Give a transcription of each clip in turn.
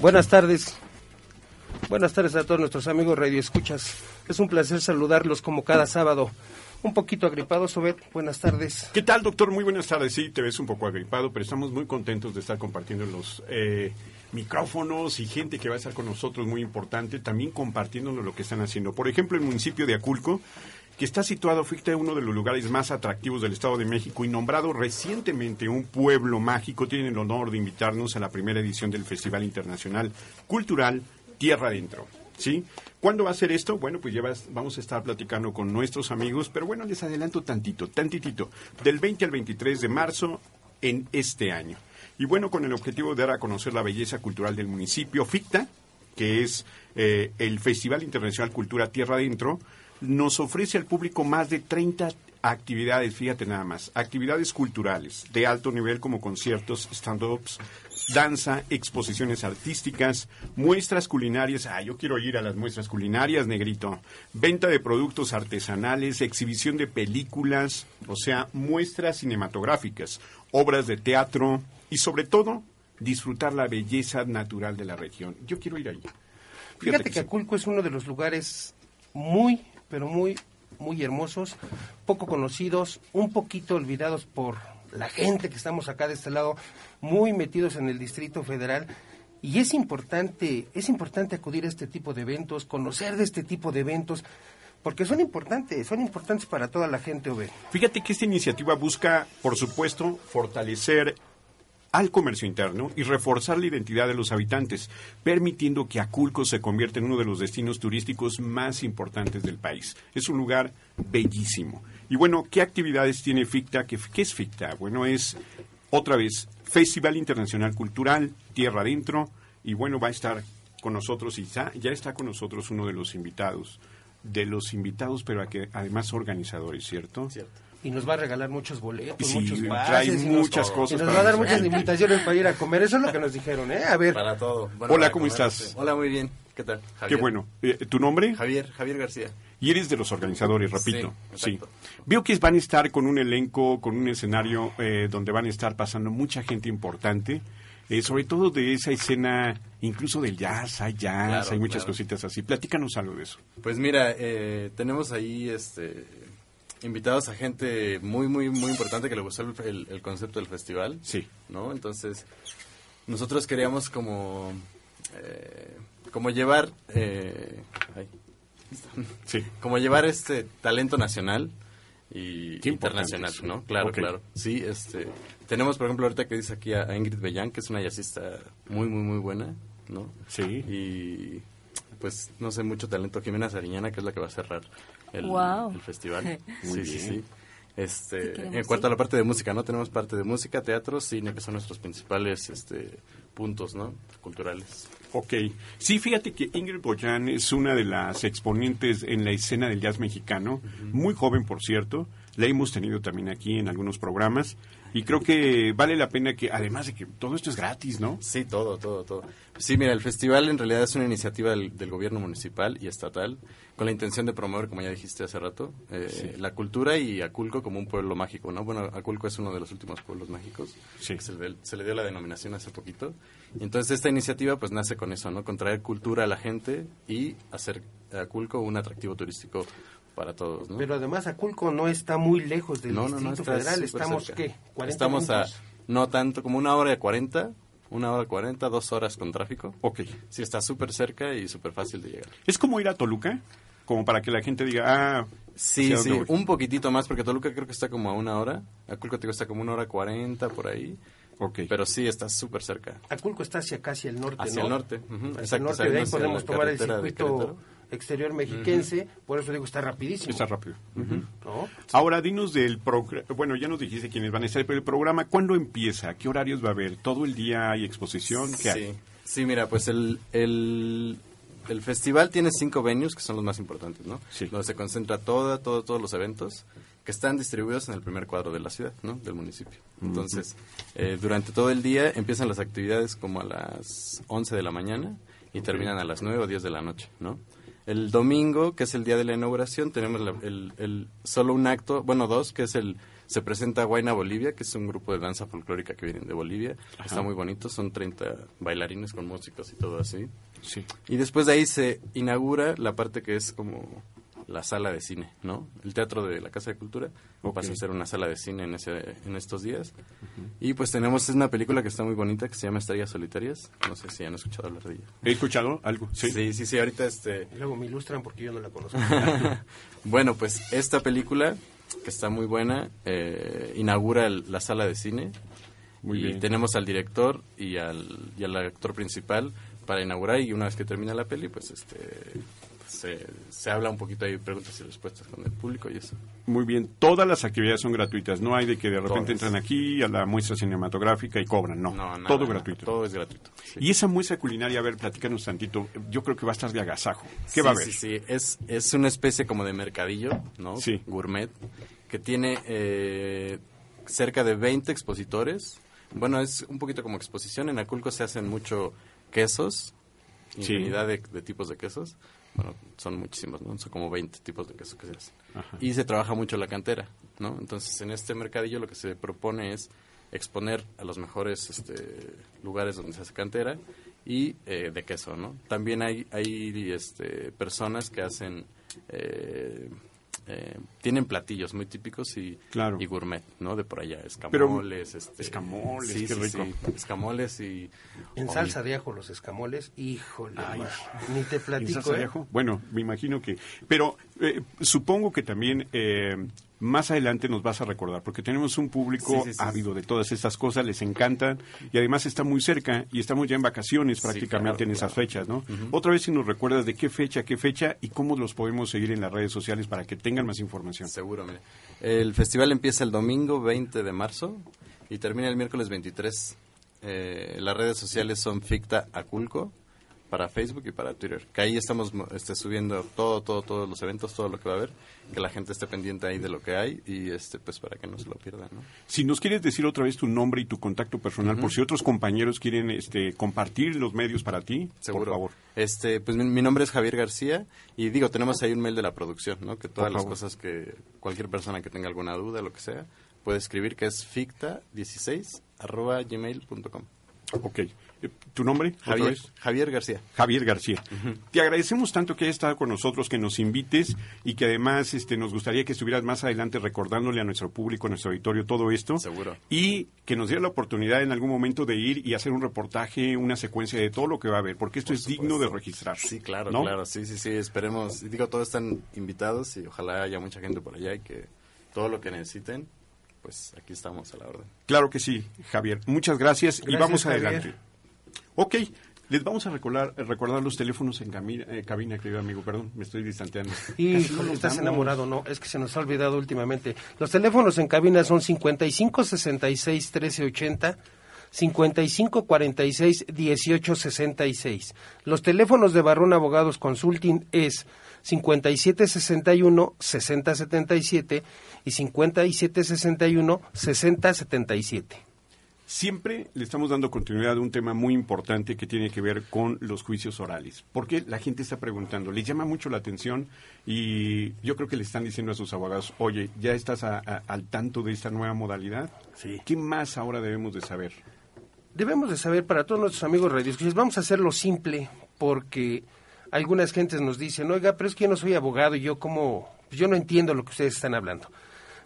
Buenas tardes. Buenas tardes a todos nuestros amigos Radio Escuchas. Es un placer saludarlos como cada sábado. Un poquito agripado, Sobet. Buenas tardes. ¿Qué tal, doctor? Muy buenas tardes. Sí, te ves un poco agripado, pero estamos muy contentos de estar compartiendo los eh, micrófonos y gente que va a estar con nosotros muy importante, también compartiéndonos lo que están haciendo. Por ejemplo, el municipio de Aculco, que está situado, fíjate, uno de los lugares más atractivos del Estado de México y nombrado recientemente un pueblo mágico, tiene el honor de invitarnos a la primera edición del Festival Internacional Cultural Tierra Adentro. ¿Sí? ¿Cuándo va a ser esto? Bueno, pues ya vamos a estar platicando con nuestros amigos, pero bueno, les adelanto tantito, tantitito, del 20 al 23 de marzo en este año. Y bueno, con el objetivo de dar a conocer la belleza cultural del municipio, FICTA, que es eh, el Festival Internacional Cultura Tierra Adentro, nos ofrece al público más de 30 actividades, fíjate nada más, actividades culturales de alto nivel como conciertos, stand-ups, danza, exposiciones artísticas, muestras culinarias, ah, yo quiero ir a las muestras culinarias, negrito, venta de productos artesanales, exhibición de películas, o sea, muestras cinematográficas, obras de teatro y sobre todo disfrutar la belleza natural de la región. Yo quiero ir ahí. Fíjate, que, Aculco es uno de los lugares muy, pero muy, muy hermosos, poco conocidos, un poquito olvidados por la gente que estamos acá de este lado, muy metidos en el Distrito Federal. Y es importante, es importante acudir a este tipo de eventos, conocer de este tipo de eventos, porque son importantes, son importantes para toda la gente, Ove. Fíjate que esta iniciativa busca, por supuesto, fortalecer al comercio interno y reforzar la identidad de los habitantes, permitiendo que Aculco se convierta en uno de los destinos turísticos más importantes del país. Es un lugar bellísimo. Y bueno, ¿qué actividades tiene FICTA? ¿Qué, es FICTA? Bueno, es otra vez Festival Internacional Cultural, Tierra Adentro, y bueno, va a estar con nosotros y ya, ya está con nosotros uno de los invitados, de los invitados, pero que además organizadores, ¿cierto? Cierto y nos va a regalar muchos boletos, sí, muchos trae muchas cosas. Y nos va a dar muchas invitaciones para ir a comer. Eso es lo que nos dijeron, ¿eh? A ver. Para todo. Hola, ¿cómo estás? Hola, muy bien. ¿Qué tal? Qué bueno. Eh, ¿Tu nombre? Javier, Javier García. Y eres de los organizadores, repito. Sí. Veo que van a estar con un elenco, con un escenario eh, donde van a estar pasando mucha gente importante. Eh, sobre todo de esa escena, incluso del jazz, hay jazz, hay muchas cositas así. Platícanos algo de eso. Pues mira, tenemos ahí este invitados a gente muy, muy, muy importante que le gustó el, concepto del festival. Sí. ¿No? Entonces, nosotros queríamos como, eh, como llevar, eh, sí. como llevar este talento nacional y internacional, ¿no? Claro, claro. Sí, este, tenemos por ejemplo ahorita que dice aquí a Ingrid Bellán, que es una jazzista muy, muy, muy buena, ¿no? Sí. Y pues no sé mucho talento Jimena Sariñana que es la que va a cerrar el, festival. Sí sí sí. Este en cuanto a la parte de música no tenemos parte de música teatro cine que son nuestros principales este puntos no culturales. Ok. Sí, fíjate que Ingrid Boyan es una de las exponentes en la escena del jazz mexicano, muy joven, por cierto. La hemos tenido también aquí en algunos programas. Y creo que vale la pena que, además de que todo esto es gratis, ¿no? Sí, todo, todo, todo. Sí, mira, el festival en realidad es una iniciativa del, gobierno municipal y estatal con la intención de promover, como ya dijiste hace rato, eh, la cultura y Aculco como un pueblo mágico, ¿no? Bueno, Aculco es uno de los últimos pueblos mágicos. Sí. Se le, dio la denominación hace poquito. Y entonces esta iniciativa pues nace con eso, ¿no? Con traer cultura a la gente y hacer Aculco un atractivo turístico para todos. ¿no? Pero además Aculco no está muy lejos del Distrito Federal, estamos ¿qué? Estamos a no tanto como una hora de 40, una hora 40, dos horas con tráfico. Ok. Sí, está súper cerca y súper fácil de llegar. ¿Es como ir a Toluca? como para que la gente diga, ah, Sí, sí, un poquitito más, porque Toluca creo que está como a una hora. Aculco está como una hora cuarenta por ahí. Okay. Pero sí, está súper cerca. Aculco está hacia casi el norte, Hacia el norte. Hacia el norte, de ahí podemos tomar el circuito exterior mexiquense, por eso digo, está rapidísimo. Está rápido. Ahora, dinos del programa, bueno, ya nos dijiste quiénes van a estar, pero el programa, ¿cuándo empieza? ¿Qué horarios va a haber? ¿Todo el día hay exposición? ¿Qué sí. Sí, mira, pues el, el, el, festival tiene cinco venues que son los más importantes, ¿no? Sí. Donde se concentra toda, todo, todos los eventos que están distribuidos en el primer cuadro de la ciudad, ¿no? Del municipio. Entonces, eh, durante todo el día empiezan las actividades como a las 11 de la mañana y terminan a las 9 o 10 de la noche, ¿no? El domingo, que es el día de la inauguración, tenemos el, solo un acto, bueno, dos, que es el se presenta Guayna Bolivia, que es un grupo de danza folclórica que viene de Bolivia. Está muy bonito, son 30 bailarines con músicos y todo así. Sí. Y después de ahí se inaugura la parte que es como la sala de cine, ¿no? El teatro de la Casa de Cultura okay. pasa a ser una sala de cine en, ese, en estos días. Y pues tenemos una película que está muy bonita que se llama Estrellas Solitarias. No sé si han escuchado hablar de ella. ¿He escuchado algo? Sí, sí, sí, sí ahorita este... luego me ilustran porque yo no la conozco. bueno, pues esta película, que está muy buena, eh, inaugura la sala de cine. Muy y bien. tenemos al director y al, y al actor principal para inaugurar y una vez que termina la peli, pues este se, se habla un poquito ahí, preguntas y respuestas con el público y eso. Muy bien, todas las actividades son gratuitas, no hay de que de repente entran aquí a la muestra cinematográfica y cobran, no, todo gratuito. Todo es gratuito. Y esa muestra culinaria, a ver, platícanos tantito, yo creo que va a estar de agasajo. ¿Qué va a haber? Sí, sí, es, es una especie como de mercadillo, ¿no? Sí. Gourmet, que tiene eh, cerca de 20 expositores. Bueno, es un poquito como exposición, en Aculco se hacen mucho quesos, infinidad de, de tipos de quesos bueno, son muchísimos, ¿no? Son como 20 tipos de queso que se hacen. Y se trabaja mucho la cantera, ¿no? Entonces, en este mercadillo lo que se propone es exponer a los mejores este, lugares donde se hace cantera y eh, de queso, ¿no? También hay, hay este, personas que hacen eh, eh, tienen platillos muy típicos y, y gourmet, ¿no? De por allá, escamoles. este, escamoles, qué rico. escamoles y... En salsa de ajo los escamoles, híjole, ni te platico. ¿eh? Bueno, me imagino que... Pero eh, supongo que también más adelante nos vas a recordar, porque tenemos un público ávido de todas estas cosas, les encantan y además está muy cerca y estamos ya en vacaciones prácticamente en esas fechas, ¿no? Otra vez si nos recuerdas de qué fecha, qué fecha y cómo los podemos seguir en las redes sociales para que tengan más información. Seguro, El festival empieza el domingo 20 de marzo y termina el miércoles 23. Eh, las redes sociales son Ficta Aculco para Facebook y para Twitter. Que ahí estamos este, subiendo todo, todo, todos los eventos, todo lo que va a haber, que la gente esté pendiente ahí de lo que hay y este, pues para que no se lo pierdan. ¿no? Si nos quieres decir otra vez tu nombre y tu contacto personal, por si otros compañeros quieren este, compartir los medios para ti, por favor. Este, pues mi, nombre es Javier García y digo, tenemos ahí un mail de la producción, ¿no? Que todas las cosas que cualquier persona que tenga alguna duda, lo que sea, puede escribir que es ficta16 arroba gmail.com. Ok. ¿Tu nombre? Javier, Javier García. Javier García. Te agradecemos tanto que hayas estado con nosotros, que nos invites y que además este, nos gustaría que estuvieras más adelante recordándole a nuestro público, a nuestro auditorio, todo esto. Seguro. Y que nos diera la oportunidad en algún momento de ir y hacer un reportaje, una secuencia de todo lo que va a haber, porque esto es digno de registrar. Sí, claro, claro. Sí, sí, sí. Esperemos. Digo, todos están invitados y ojalá haya mucha gente por allá y que todo lo que necesiten pues aquí estamos a la orden. Claro que sí, Javier. Muchas gracias, y vamos adelante. Ok, les vamos a recordar, recordar los teléfonos en eh, cabina, querido amigo, perdón, me estoy distanteando. Y estás enamorado, no, es que se nos ha olvidado últimamente. Los teléfonos en cabina son 55 66 13 80, 55 46 18 66. Los teléfonos de Barrón Abogados Consulting es 57 61 60 77 y 57 61 60 77. Siempre le estamos dando continuidad a un tema muy importante que tiene que ver con los juicios orales. Porque la gente está preguntando, le llama mucho la atención y yo creo que le están diciendo a sus abogados, oye, ¿ya estás al tanto de esta nueva modalidad? Sí. ¿Qué más ahora debemos de saber? Debemos de saber para todos nuestros amigos radios, vamos a hacerlo simple porque algunas gentes nos dicen, oiga, pero es que yo no soy abogado y yo como, yo no entiendo lo que ustedes están hablando.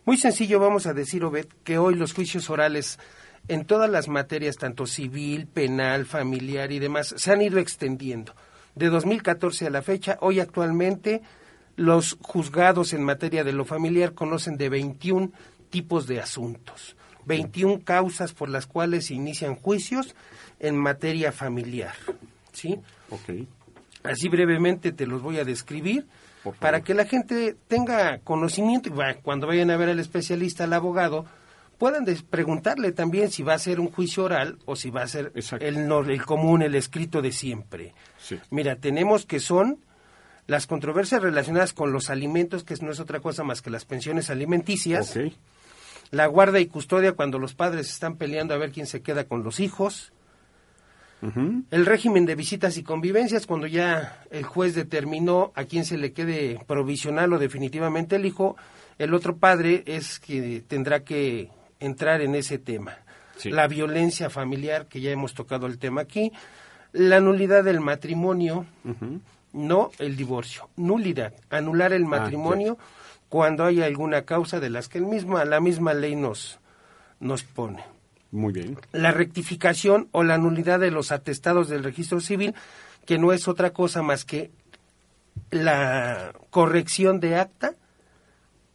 Muy sencillo, vamos a decir, Obed, que hoy los juicios orales en todas las materias, tanto civil, penal, familiar y demás, se han ido extendiendo. De 2014 a la fecha, hoy actualmente los juzgados en materia de lo familiar conocen de 21 tipos de asuntos, 21 causas por las cuales se inician juicios en materia familiar. ¿Sí? Ok. Así brevemente te los voy a describir para que la gente tenga conocimiento y cuando vayan a ver al especialista, al abogado, puedan preguntarle también si va a ser un juicio oral o si va a ser el, el común, el escrito de siempre. Mira, tenemos que son las controversias relacionadas con los alimentos, que no es otra cosa más que las pensiones alimenticias, la guarda y custodia cuando los padres están peleando a ver quién se queda con los hijos, el régimen de visitas y convivencias, cuando ya el juez determinó a quién se le quede provisional o definitivamente el hijo, el otro padre es que tendrá que entrar en ese tema. La violencia familiar, que ya hemos tocado el tema aquí, la nulidad del matrimonio, no el divorcio, nulidad, anular el ah, matrimonio cuando hay alguna causa de las que el mismo, la misma ley nos, nos pone. Muy bien. La rectificación o la nulidad de los atestados del registro civil, que no es otra cosa más que la corrección de acta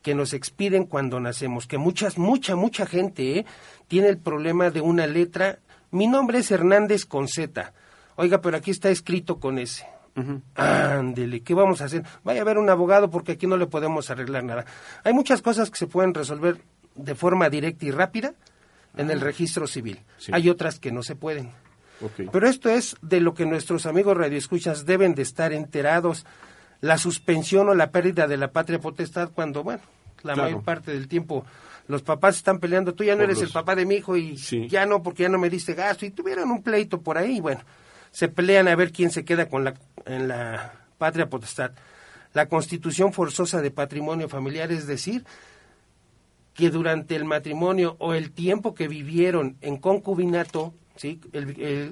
que nos expiden cuando nacemos, que muchas, mucha, mucha gente ¿eh? tiene el problema de una letra. Mi nombre es Hernández con Z. Oiga, pero aquí está escrito con S. Ándele, ¿qué vamos a hacer? Vaya a ver un abogado porque aquí no le podemos arreglar nada. Hay muchas cosas que se pueden resolver de forma directa y rápida en el registro civil. Hay otras que no se pueden. Pero esto es de lo que nuestros amigos radioescuchas deben de estar enterados. La suspensión o la pérdida de la patria potestad cuando, bueno, la mayor parte del tiempo los papás están peleando, tú ya no eres el papá de mi hijo y ya no porque ya no me diste gasto y tuvieron un pleito por ahí, bueno, se pelean a ver quién se queda con la, en la patria potestad. La constitución forzosa de patrimonio familiar, es decir, que durante el matrimonio o el tiempo que vivieron en concubinato, ¿sí?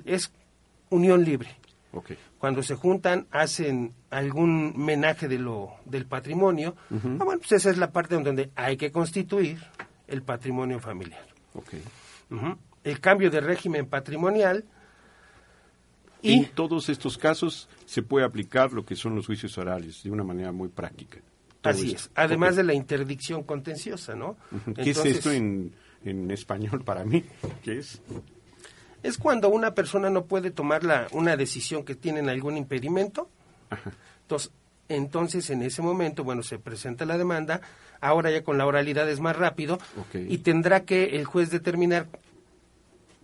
es unión libre. Cuando se juntan, hacen algún menaje de lo, del patrimonio. ah, bueno, pues esa es la parte donde hay que constituir el patrimonio familiar. El cambio de régimen patrimonial y en todos estos casos se puede aplicar lo que son los juicios orales de una manera muy práctica. Así es, además de la interdicción contenciosa, ¿no? ¿Qué es esto en, español para mí? ¿Qué es? Es cuando una persona no puede tomar la, una decisión que tiene algún impedimento. Entonces, entonces, en ese momento, bueno, se presenta la demanda, ahora ya con la oralidad es más rápido, y tendrá que el juez determinar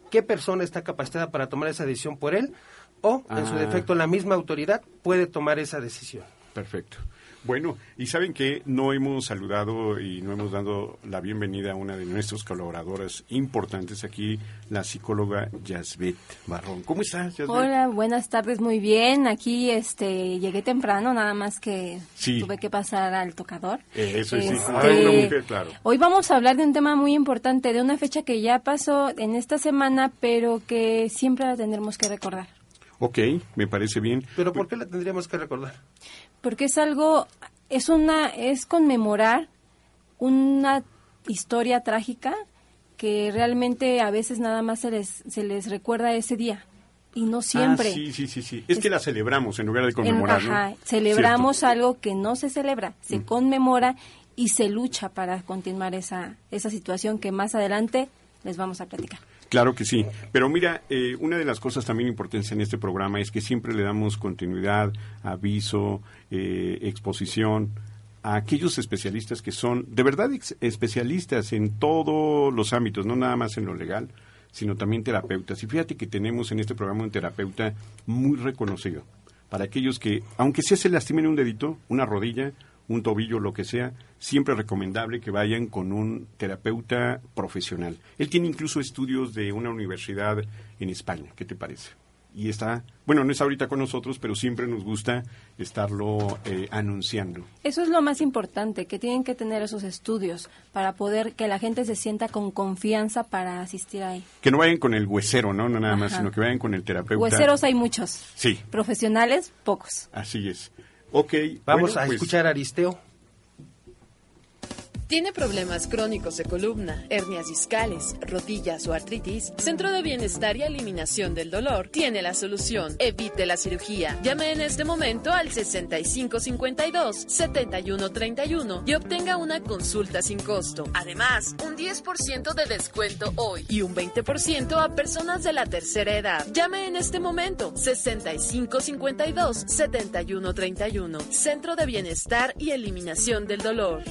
qué persona está capacitada para tomar esa decisión por él, o, en su ah. defecto, la misma autoridad puede tomar esa decisión. Perfecto. Bueno, y saben que no hemos saludado y no hemos dado la bienvenida a una de nuestras colaboradoras importantes aquí, la psicóloga Yasbet Barrón. ¿Cómo estás, Yasbet? Hola, buenas tardes, muy bien. Aquí este llegué temprano, nada más que tuve que pasar al tocador. eso es, este, una mujer, claro. Hoy vamos a hablar de un tema muy importante, de una fecha que ya pasó en esta semana, pero que siempre la tendremos que recordar. Ok, me parece bien. ¿Pero por qué la tendríamos que recordar? Porque es algo, es una, es conmemorar una historia trágica que realmente a veces nada más se les, se les recuerda ese día y no siempre. Ah, sí, sí, sí, sí. Es, que la celebramos en lugar de conmemorar. ajá, celebramos algo que no se celebra, se mm. conmemora y se lucha para continuar esa, esa situación que más adelante les vamos a platicar. Claro que sí. Pero mira, eh, una de las cosas también importantes en este programa es que siempre le damos continuidad, aviso, eh, exposición a aquellos especialistas que son de verdad especialistas en todos los ámbitos, no nada más en lo legal, sino también terapeutas. Y fíjate que tenemos en este programa un terapeuta muy reconocido. Para aquellos que, aunque sea se lastimen un dedito, una rodilla, un tobillo, lo que sea, siempre recomendable que vayan con un terapeuta profesional. Él tiene incluso estudios de una universidad en España. ¿Qué te parece? Y está, bueno, no está ahorita con nosotros, pero siempre nos gusta estarlo eh, anunciando. Eso es lo más importante, que tienen que tener esos estudios para poder que la gente se sienta con confianza para asistir ahí. Que no vayan con el huesero, ¿no? No nada más, sino que vayan con el terapeuta. Hueseros hay muchos. Sí. Profesionales, pocos. Así es. Ok. Vamos a pues escuchar a Aristeo. ¿Tiene problemas crónicos de columna, hernias discales, rodillas o artritis? Centro de Bienestar y Eliminación del Dolor tiene la solución. Evite la cirugía. Llame en este momento al 6552-7131 y obtenga una consulta sin costo. Además, un 10% de descuento hoy y un 20% a personas de la tercera edad. Llame en este momento 6552-7131. Centro de Bienestar y Eliminación del Dolor.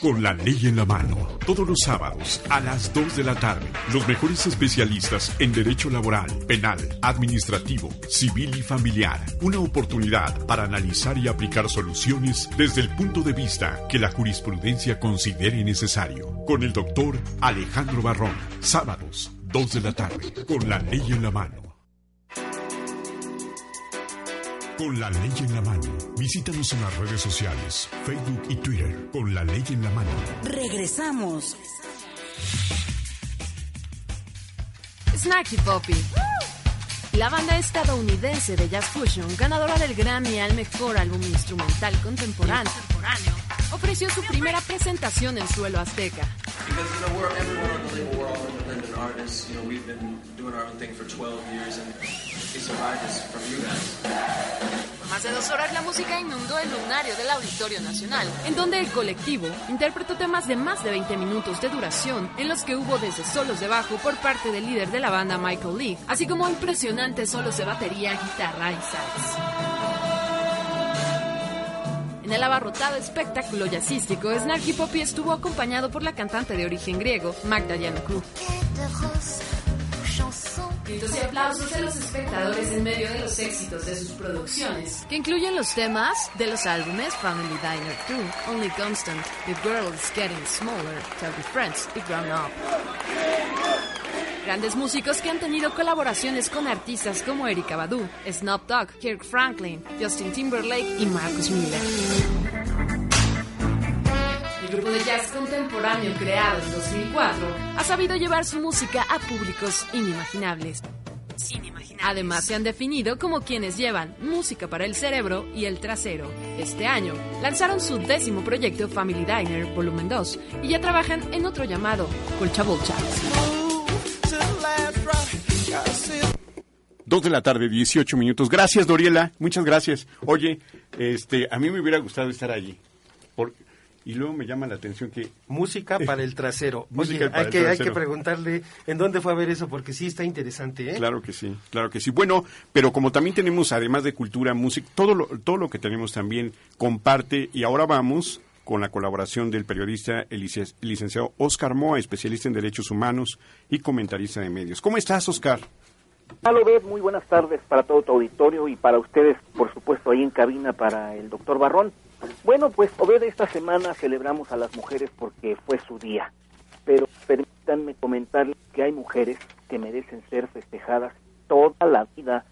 Con la ley en la mano, todos los sábados a las 2 de la tarde, los mejores especialistas en derecho laboral, penal, administrativo, civil y familiar. Una oportunidad para analizar y aplicar soluciones desde el punto de vista que la jurisprudencia considere necesario. Con el doctor Alejandro Barrón, sábados, 2 de la tarde, con la ley en la mano. Con la ley en la mano. Visítanos en las redes sociales, Facebook y Twitter. Con la ley en la mano. Regresamos. Snacky Poppy. La banda estadounidense de jazz fusion, ganadora del Grammy al mejor álbum instrumental contemporáneo, ofreció su primera presentación en suelo azteca. Más de dos horas la música inundó el lunario del Auditorio Nacional, en donde el colectivo interpretó temas de más de 20 minutos de duración, en los que hubo desde solos de bajo por parte del líder de la banda Michael Lee, así como impresionantes solos de batería, guitarra y sax. En el abarrotado espectáculo jazzístico, Snarky Poppy estuvo acompañado por la cantante de origen griego, Magda Yannakou. Gritos y aplausos de los espectadores en medio de los éxitos de sus producciones, que incluyen los temas de los álbumes Family Diner 2, Only Constant, The Girl is Getting Smaller, Tell Your Friends y Grown Up. Grandes músicos que han tenido colaboraciones con artistas como Erika Badu, Snoop Dogg, Kirk Franklin, Justin Timberlake y Marcus Miller grupo de jazz contemporáneo creado en 2004, ha sabido llevar su música a públicos inimaginables. Además, se han definido como quienes llevan música para el cerebro y el trasero. Este año lanzaron su décimo proyecto Family Diner Volumen 2 y ya trabajan en otro llamado Colcha Bolcha. Dos de la tarde, 18 minutos. Gracias, Doriela. Muchas gracias. Oye, este, a mí me hubiera gustado estar allí. Porque y luego me llama la atención que... Música para el trasero. Oye, hay, que, hay que preguntarle en dónde fue a ver eso, porque sí está interesante, ¿eh? Claro que sí, claro que sí. Bueno, pero como también tenemos, además de cultura, música, todo lo, todo lo que tenemos también comparte, y ahora vamos con la colaboración del periodista el licenciado Oscar Moa, especialista en derechos humanos y comentarista de medios. ¿Cómo estás, Oscar? Ves, muy buenas tardes para todo tu auditorio y para ustedes, por supuesto, ahí en cabina para el doctor Barrón. Bueno, pues Obed, esta semana celebramos a las mujeres porque fue su día, pero permítanme comentarles que hay mujeres que merecen ser festejadas toda la vida,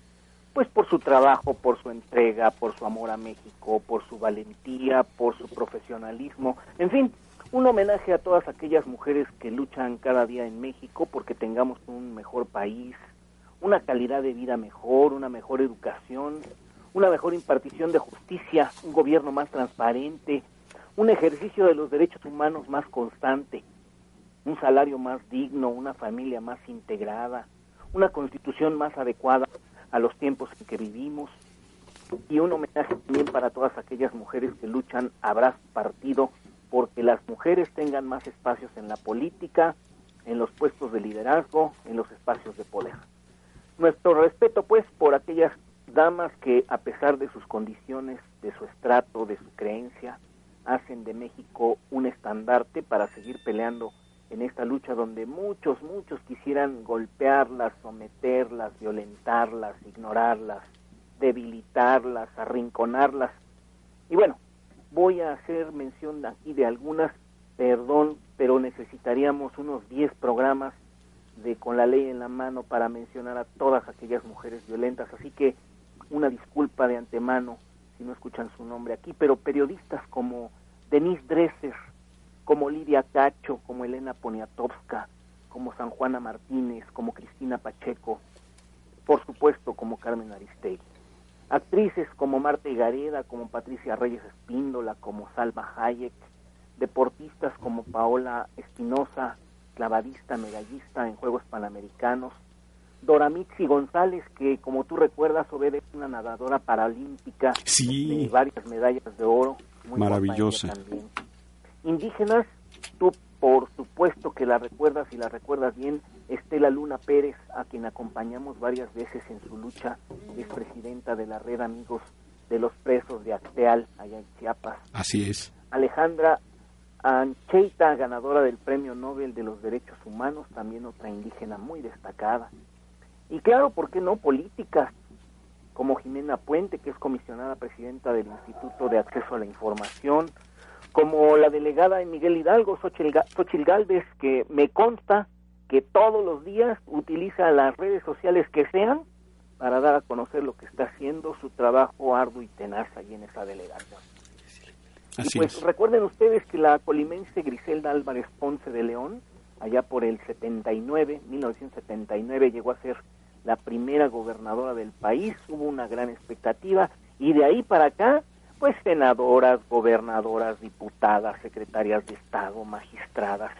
pues por su trabajo, por su entrega, por su amor a México, por su valentía, por su profesionalismo, en fin, un homenaje a todas aquellas mujeres que luchan cada día en México porque tengamos un mejor país, una calidad de vida mejor, una mejor educación, una mejor impartición de justicia, un gobierno más transparente, un ejercicio de los derechos humanos más constante, un salario más digno, una familia más integrada, una constitución más adecuada a los tiempos en que vivimos y un homenaje también para todas aquellas mujeres que luchan brazo partido porque las mujeres tengan más espacios en la política, en los puestos de liderazgo, en los espacios de poder. Nuestro respeto pues por aquellas damas que a pesar de sus condiciones, de su estrato, de su creencia, hacen de México un estandarte para seguir peleando en esta lucha donde muchos, muchos quisieran golpearlas, someterlas, violentarlas, ignorarlas, debilitarlas, arrinconarlas. Y bueno, voy a hacer mención aquí de algunas, perdón, pero necesitaríamos unos 10 programas de con la ley en la mano para mencionar a todas aquellas mujeres violentas, así que una disculpa de antemano si no escuchan su nombre aquí, pero periodistas como Denise Dresser, como Lidia Cacho, como Elena Poniatowska, como San Juana Martínez, como Cristina Pacheco, por supuesto como Carmen Aristegui. Actrices como Marta Higareda, como Patricia Reyes Espíndola, como Salma Hayek, deportistas como Paola Espinosa, clavadista, medallista en Juegos Panamericanos, Doramitzi González, que como tú recuerdas, obedece una nadadora paralímpica de varias medallas de oro. Maravillosa. Indígenas, tú por supuesto que la recuerdas y la recuerdas bien, Estela Luna Pérez, a quien acompañamos varias veces en su lucha, es presidenta de la red Amigos de los Presos de Acteal, allá en Chiapas. Así es. Alejandra Ancheita, ganadora del Premio Nobel de los Derechos Humanos, también otra indígena muy destacada. Y claro, ¿por qué no? Políticas como Jimena Puente, que es comisionada presidenta del Instituto de Acceso a la Información, como la delegada Miguel Hidalgo, Xochil Galvez, que me consta que todos los días utiliza las redes sociales que sean para dar a conocer lo que está haciendo, su trabajo arduo y tenaz allí en esa delegación. Y pues recuerden ustedes que la colimense Griselda Álvarez Ponce de León, allá por el 79, 1979, llegó a ser la primera gobernadora del país, hubo una gran expectativa y de ahí para acá, pues senadoras, gobernadoras, diputadas, secretarias de Estado, magistradas,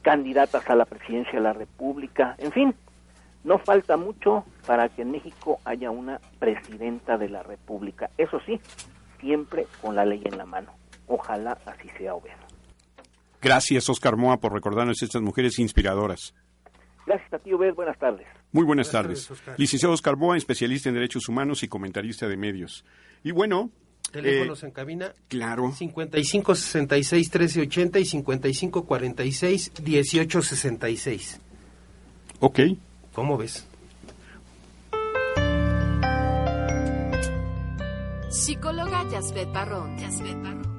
candidatas a la presidencia de la República, en fin, no falta mucho para que en México haya una presidenta de la República. Eso sí, siempre con la ley en la mano. Ojalá así sea, Obed. Gracias, Oscar Moa, por recordarnos estas mujeres inspiradoras. Gracias a ti, Obed. Buenas tardes. Muy buenas, tardes. Licenciado Oscar Moa, especialista en derechos humanos y comentarista de medios. Y bueno, Teléfonos eh, en cabina. Claro. 55 66 13 80 y 55 46 18 66. Ok. ¿Cómo ves? Psicóloga Yasbet Barrón.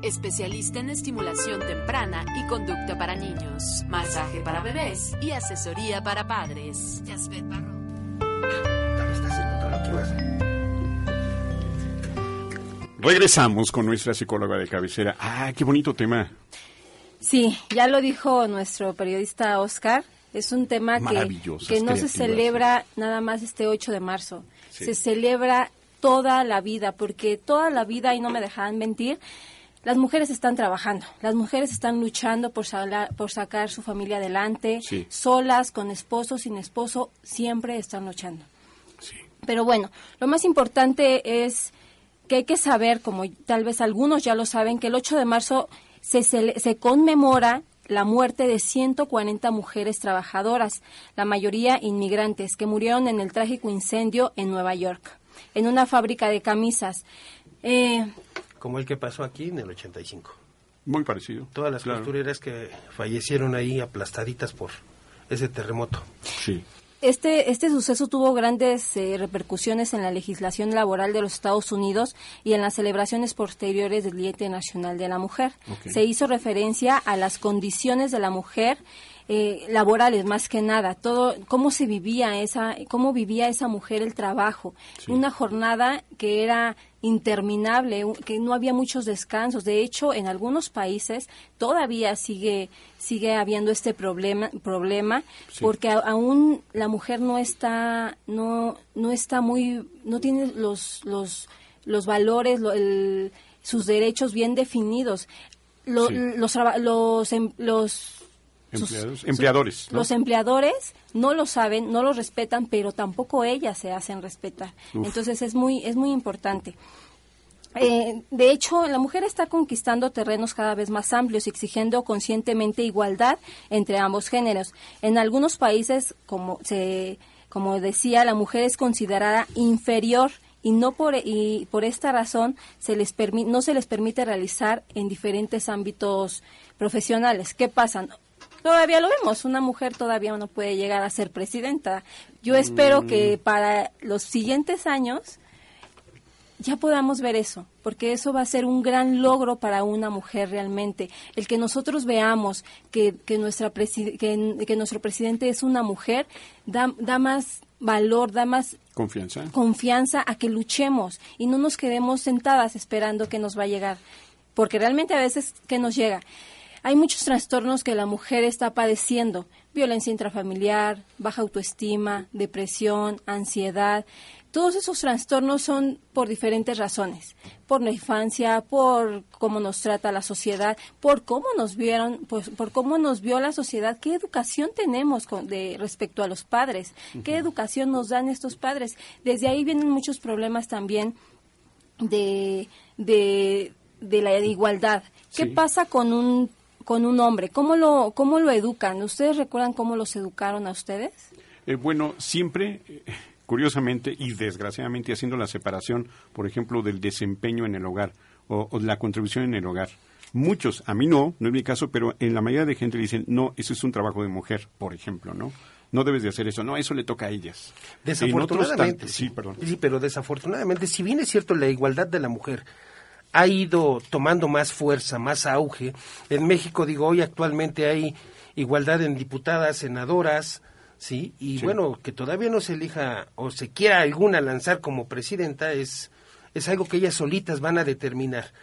Especialista en estimulación temprana y conducta para niños, masaje para bebés y asesoría para padres. Yasbet Barrón. Regresamos con nuestra psicóloga de cabecera. Ah, qué bonito tema. Sí, ya lo dijo nuestro periodista Oscar. Es un tema que, que no se celebra nada más este 8 de marzo. Se celebra toda la vida, porque toda la vida, y no me dejarán mentir, las mujeres están trabajando, las mujeres están luchando por, por sacar su familia adelante, solas, con esposo, sin esposo, siempre están luchando. Pero bueno, lo más importante es que hay que saber, como tal vez algunos ya lo saben, que el 8 de marzo se, se conmemora la muerte de 140 mujeres trabajadoras, la mayoría inmigrantes, que murieron en el trágico incendio en Nueva York, en una fábrica de camisas. Eh, Como el que pasó aquí en el 85. Muy parecido. Todas las costureras que fallecieron ahí aplastaditas por ese terremoto. Sí. Este, este suceso tuvo grandes eh, repercusiones en la legislación laboral de los Estados Unidos y en las celebraciones posteriores del Día Internacional de la Mujer. Se hizo referencia a las condiciones de la mujer eh, laborales más que nada, todo cómo se vivía esa, cómo vivía esa mujer el trabajo, una jornada que era interminable, que no había muchos descansos. De hecho, en algunos países todavía sigue sigue habiendo este problema problema porque aún la mujer no está no no está muy no tiene los los los valores sus derechos bien definidos. los los em, los empleadores. Los empleadores no lo saben, no lo respetan, pero tampoco ellas se hacen respetar. Entonces es muy, es muy importante. Eh, de hecho, la mujer está conquistando terrenos cada vez más amplios, exigiendo conscientemente igualdad entre ambos géneros. En algunos países, como se, como decía, la mujer es considerada inferior y no por y por esta razón se les no se les permite realizar en diferentes ámbitos profesionales. ¿Qué pasa? Todavía lo vemos, una mujer todavía no puede llegar a ser presidenta. Yo espero que mm. para los siguientes años ya podamos ver eso, porque eso va a ser un gran logro para una mujer realmente. El que nosotros veamos que, que, nuestra que, nuestro presidente es una mujer, da, da más valor, da más confianza. confianza a que luchemos y no nos quedemos sentadas esperando que nos va a llegar, porque realmente a veces que nos llega hay muchos trastornos que la mujer está padeciendo, violencia intrafamiliar, baja autoestima, depresión, ansiedad. Todos esos trastornos son por diferentes razones, por la infancia, por cómo nos trata la sociedad, por cómo nos vieron, pues, por cómo nos vio la sociedad, qué educación tenemos con, de respecto a los padres, qué educación nos dan estos padres. Desde ahí vienen muchos problemas también de, de, la igualdad. ¿Qué pasa con un con un hombre? ¿Cómo lo, cómo lo educan? ¿Ustedes recuerdan cómo los educaron a ustedes? Eh, bueno, siempre, eh, curiosamente y desgraciadamente, haciendo la separación, por ejemplo, del desempeño en el hogar o, la contribución en el hogar. Muchos, a mí no, no es mi caso, pero en la mayoría de gente dicen, no, eso es un trabajo de mujer, por ejemplo, ¿no? No debes de hacer eso, no, eso le toca a ellas. Desafortunadamente, sí, perdón. Sí, pero desafortunadamente, si bien es cierto la igualdad de la mujer, ha ido tomando más fuerza, más auge. En México, digo, hoy actualmente hay igualdad en diputadas, senadoras, ¿sí? Y bueno, que todavía no se elija o se quiera alguna lanzar como presidenta es, es algo que ellas solitas van a determinar.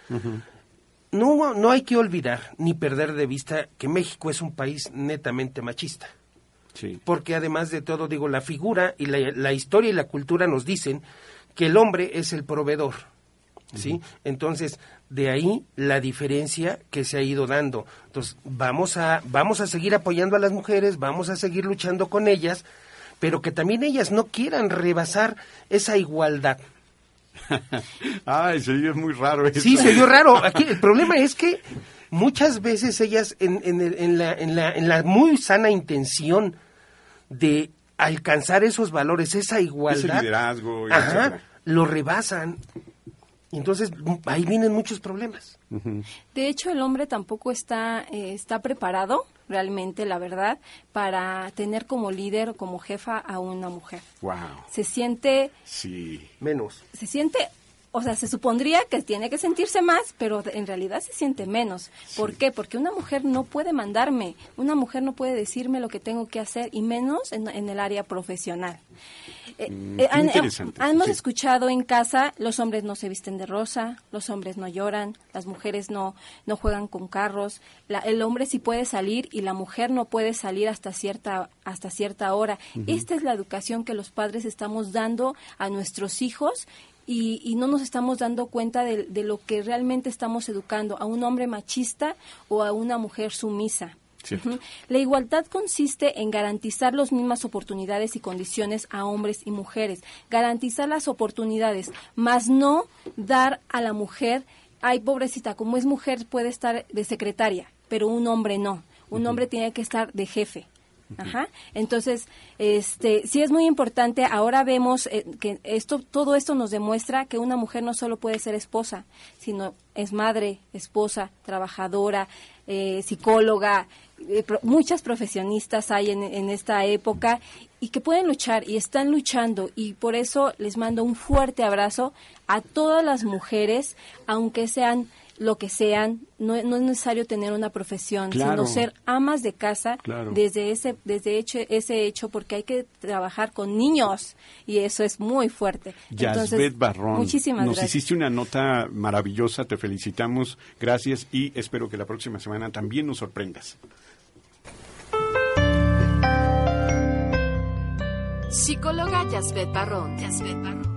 no, no hay que olvidar ni perder de vista que México es un país netamente machista. Sí. Porque además de todo, digo, la figura y la, la historia y la cultura nos dicen que el hombre es el proveedor ¿sí? Entonces, de ahí la diferencia que se ha ido dando. Entonces, vamos a, vamos a seguir apoyando a las mujeres, vamos a seguir luchando con ellas, pero que también ellas no quieran rebasar esa igualdad. Ay, se oye muy raro eso. Sí, se oyó raro. Aquí el problema es que muchas veces ellas, en, en, en, la, en, la, en la muy sana intención de alcanzar esos valores, esa igualdad, Ese liderazgo, lo rebasan y entonces ahí vienen muchos problemas. De hecho, el hombre tampoco está, eh, está preparado, realmente, la verdad, para tener como líder o como jefa a una mujer. Wow. Se siente... Sí. Menos. Se siente o sea, se supondría que tiene que sentirse más, pero en realidad se siente menos. ¿Por qué? Porque una mujer no puede mandarme, una mujer no puede decirme lo que tengo que hacer, y menos en, el área profesional. Eh, mm, eh, hemos escuchado en casa, los hombres no se visten de rosa, los hombres no lloran, las mujeres no, no juegan con carros, el hombre sí puede salir y la mujer no puede salir hasta cierta, hasta cierta hora. Esta es la educación que los padres estamos dando a nuestros hijos y, no nos estamos dando cuenta de, lo que realmente estamos educando a un hombre machista o a una mujer sumisa. La igualdad consiste en garantizar las mismas oportunidades y condiciones a hombres y mujeres, garantizar las oportunidades, más no dar a la mujer, ay pobrecita, como es mujer puede estar de secretaria, pero un hombre no, un hombre tiene que estar de jefe. Ajá. Entonces, este, sí es muy importante. Ahora vemos eh, que esto, todo esto nos demuestra que una mujer no solo puede ser esposa, sino es madre, esposa, trabajadora, eh, psicóloga. Eh, muchas profesionistas hay en, en esta época y que pueden luchar y están luchando y por eso les mando un fuerte abrazo a todas las mujeres, aunque sean lo que sean, no, es necesario tener una profesión, sino ser amas de casa desde ese desde hecho, ese hecho, porque hay que trabajar con niños y eso es muy fuerte. Entonces, Barrón, muchísimas nos hiciste una nota maravillosa, te felicitamos, gracias y espero que la próxima semana también nos sorprendas. Psicóloga Yasbet Barrón.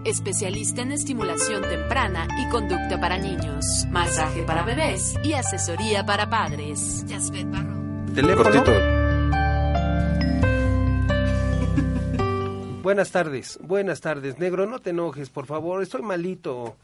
Especialista en estimulación temprana y conducta para niños, masaje para bebés y asesoría para padres. Yasbet Barrón. Teléfono. Buenas tardes, buenas tardes, negro, no te enojes, por favor, estoy malito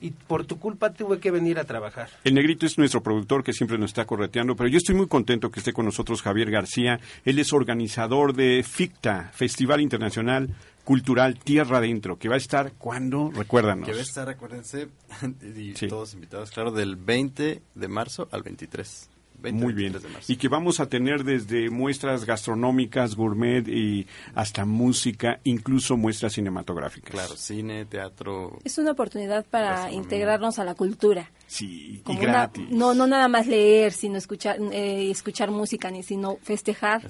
y por tu culpa tuve que venir a trabajar. El negrito es nuestro productor que siempre nos está correteando, pero yo estoy muy contento que esté con nosotros Javier García. Él es organizador de FICTA, Festival Internacional Cultural Tierra Adentro, que va a estar cuando, recuérdanos. Que va a estar, acuérdense, y todos invitados, claro, del 20 de marzo al 23. Muy bien. Y que vamos a tener desde muestras gastronómicas, gourmet y hasta música, incluso muestras cinematográficas. Claro, cine, teatro. Es una oportunidad para integrarnos a la cultura. Sí, y gratis. no, no nada más leer, sino escuchar, eh, escuchar música, ni sino festejar,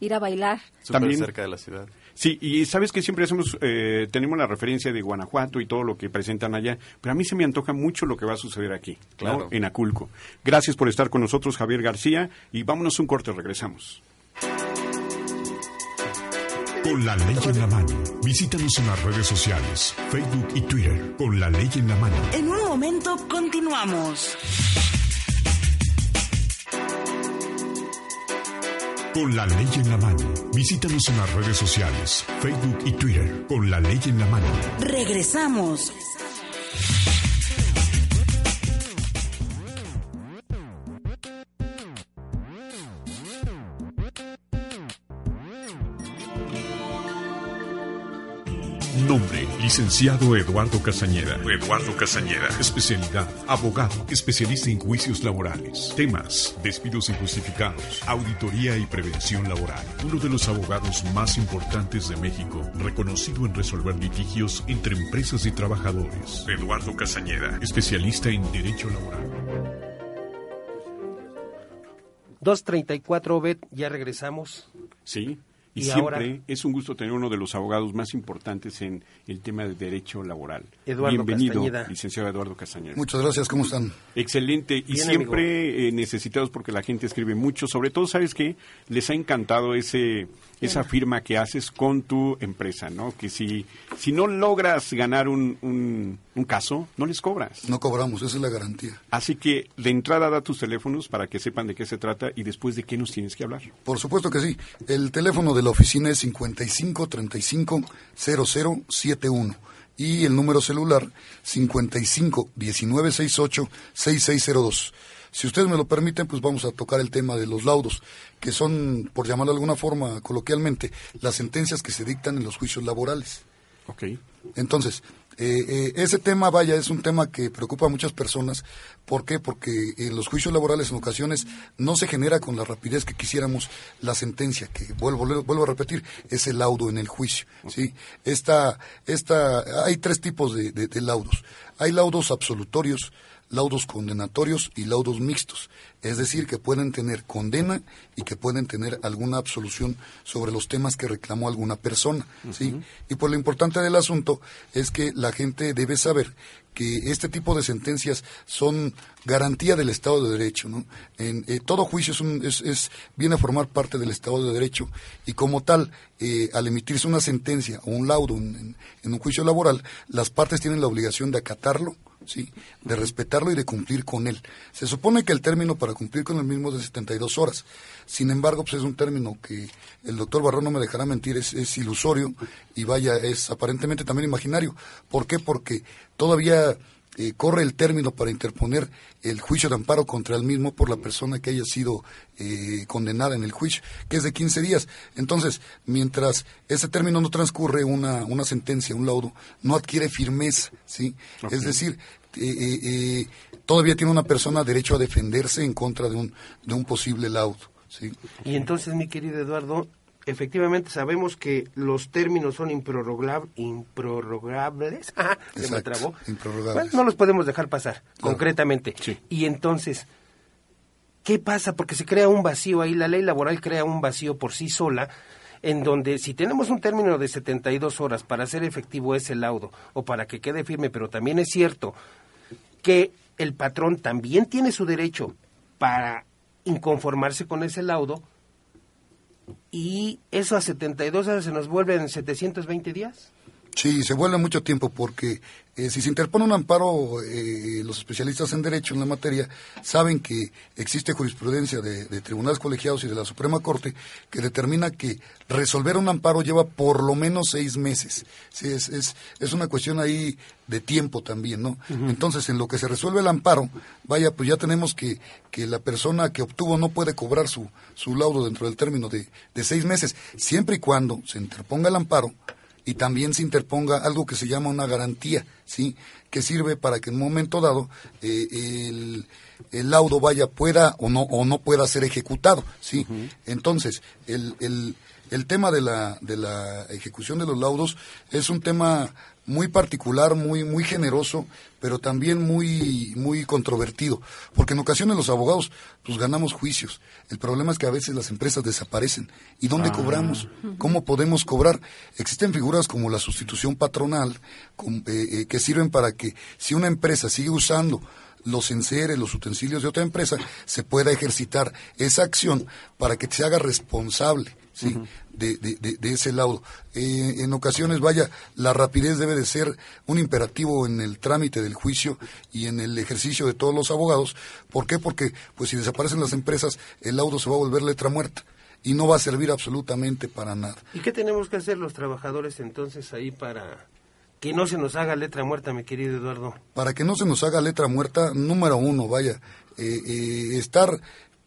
ir a bailar. También cerca de la ciudad. Sí, y sabes que siempre hacemos, eh, tenemos la referencia de Guanajuato y todo lo que presentan allá, pero a mí se me antoja mucho lo que va a suceder aquí, claro. en Aculco. Gracias por estar con nosotros, Javier García, y vámonos un corte, regresamos. Con la ley en la mano. Visítanos en las redes sociales, Facebook y Twitter. Con la ley en la mano. En un momento continuamos. Con la ley en la mano. Visítanos en las redes sociales, Facebook y Twitter. Con la ley en la mano. Regresamos. Nombre, licenciado Eduardo Casañeda. Eduardo Casañeda. Especialidad, abogado, especialista en juicios laborales. Temas, despidos injustificados, auditoría y prevención laboral. Uno de los abogados más importantes de México, reconocido en resolver litigios entre empresas y trabajadores. Eduardo Casañeda, especialista en derecho laboral. 234 Bet, ya regresamos. Sí. Y, siempre es un gusto tener uno de los abogados más importantes en el tema de derecho laboral. Eduardo Bienvenido, licenciado Eduardo Castañeda. Muchas gracias, ¿cómo están? Excelente, y siempre eh, necesitados porque la gente escribe mucho, sobre todo, ¿sabes qué? Les ha encantado ese esa firma que haces con tu empresa, ¿no? Que si, si no logras ganar un, un, un caso, no les cobras. No cobramos, esa es la garantía. Así que de entrada da tus teléfonos para que sepan de qué se trata y después de qué nos tienes que hablar. Por supuesto que sí. El teléfono de la oficina es 55 35 0071 y el número celular 55 1968 6602. Si ustedes me lo permiten, pues vamos a tocar el tema de los laudos, que son, por llamarlo de alguna forma coloquialmente, las sentencias que se dictan en los juicios laborales. Ok. Entonces, eh, eh, ese tema, vaya, es un tema que preocupa a muchas personas. ¿Por qué? Porque en los juicios laborales en ocasiones no se genera con la rapidez que quisiéramos la sentencia, que vuelvo, vuelvo a repetir, es el laudo en el juicio. ¿sí? Esta, esta, hay tres tipos de, de laudos. Hay laudos absolutorios, laudos condenatorios y laudos mixtos, es decir, que pueden tener condena y que pueden tener alguna absolución sobre los temas que reclamó alguna persona, ¿sí? Y por lo importante del asunto es que la gente debe saber que este tipo de sentencias son garantía del Estado de Derecho, ¿no? En, eh, todo juicio es, es, viene a formar parte del Estado de Derecho y como tal, eh, al emitirse una sentencia o un laudo en un juicio laboral, las partes tienen la obligación de acatarlo, ¿sí? de respetarlo y de cumplir con él. Se supone que el término para cumplir con el mismo es de 72 horas. Sin embargo, pues es un término que el doctor Barrón no me dejará mentir, es, ilusorio y vaya, es aparentemente también imaginario. ¿Por qué? Porque todavía eh, corre el término para interponer el juicio de amparo contra el mismo por la persona que haya sido eh, condenada en el juicio, que es de 15 días. Entonces, mientras ese término no transcurre, una, una sentencia, un laudo, no adquiere firmeza, ¿sí? Es decir, eh, todavía tiene una persona derecho a defenderse en contra de un, de un posible laudo, ¿sí? Y entonces, mi querido Eduardo, efectivamente sabemos que los términos son improrrogables. se me trabó. no los podemos dejar pasar, concretamente. Y entonces, ¿qué pasa? Porque se crea un vacío ahí, la ley laboral crea un vacío por sí sola, en donde si tenemos un término de 72 horas para hacer efectivo ese laudo o para que quede firme, pero también es cierto que el patrón también tiene su derecho para inconformarse con ese laudo, y eso a 72 horas se nos vuelve en 720 días. Sí, se vuelve mucho tiempo porque eh, si se interpone un amparo, eh, los especialistas en derecho en la materia saben que existe jurisprudencia de, tribunales colegiados y de la Suprema Corte que determina que resolver un amparo lleva por lo menos seis meses. Sí, es, es, es una cuestión ahí de tiempo también, ¿no? Entonces, en lo que se resuelve el amparo, vaya, pues ya tenemos que, que la persona que obtuvo no puede cobrar su, su laudo dentro del término de, de seis meses, siempre y cuando se interponga el amparo y también se interponga algo que se llama una garantía, ¿sí? Que sirve para que en un momento dado eh, el, el, laudo vaya, pueda o no, o no pueda ser ejecutado, ¿sí? Entonces, el, el, el tema de la, de la ejecución de los laudos es un tema muy particular, muy muy generoso, pero también muy muy controvertido, porque en ocasiones los abogados pues ganamos juicios. El problema es que a veces las empresas desaparecen. ¿Y dónde ah. cobramos? ¿Cómo podemos cobrar? Existen figuras como la sustitución patronal eh, eh, que sirven para que si una empresa sigue usando los enseres, los utensilios de otra empresa, se pueda ejercitar esa acción para que se haga responsable ¿sí? de, de, ese laudo. Eh, en ocasiones, vaya, la rapidez debe de ser un imperativo en el trámite del juicio y en el ejercicio de todos los abogados. ¿Por qué? Porque pues si desaparecen las empresas, el laudo se va a volver letra muerta y no va a servir absolutamente para nada. ¿Y qué tenemos que hacer los trabajadores entonces ahí para que no se nos haga letra muerta, mi querido Eduardo? Para que no se nos haga letra muerta, número uno, vaya, eh, eh, estar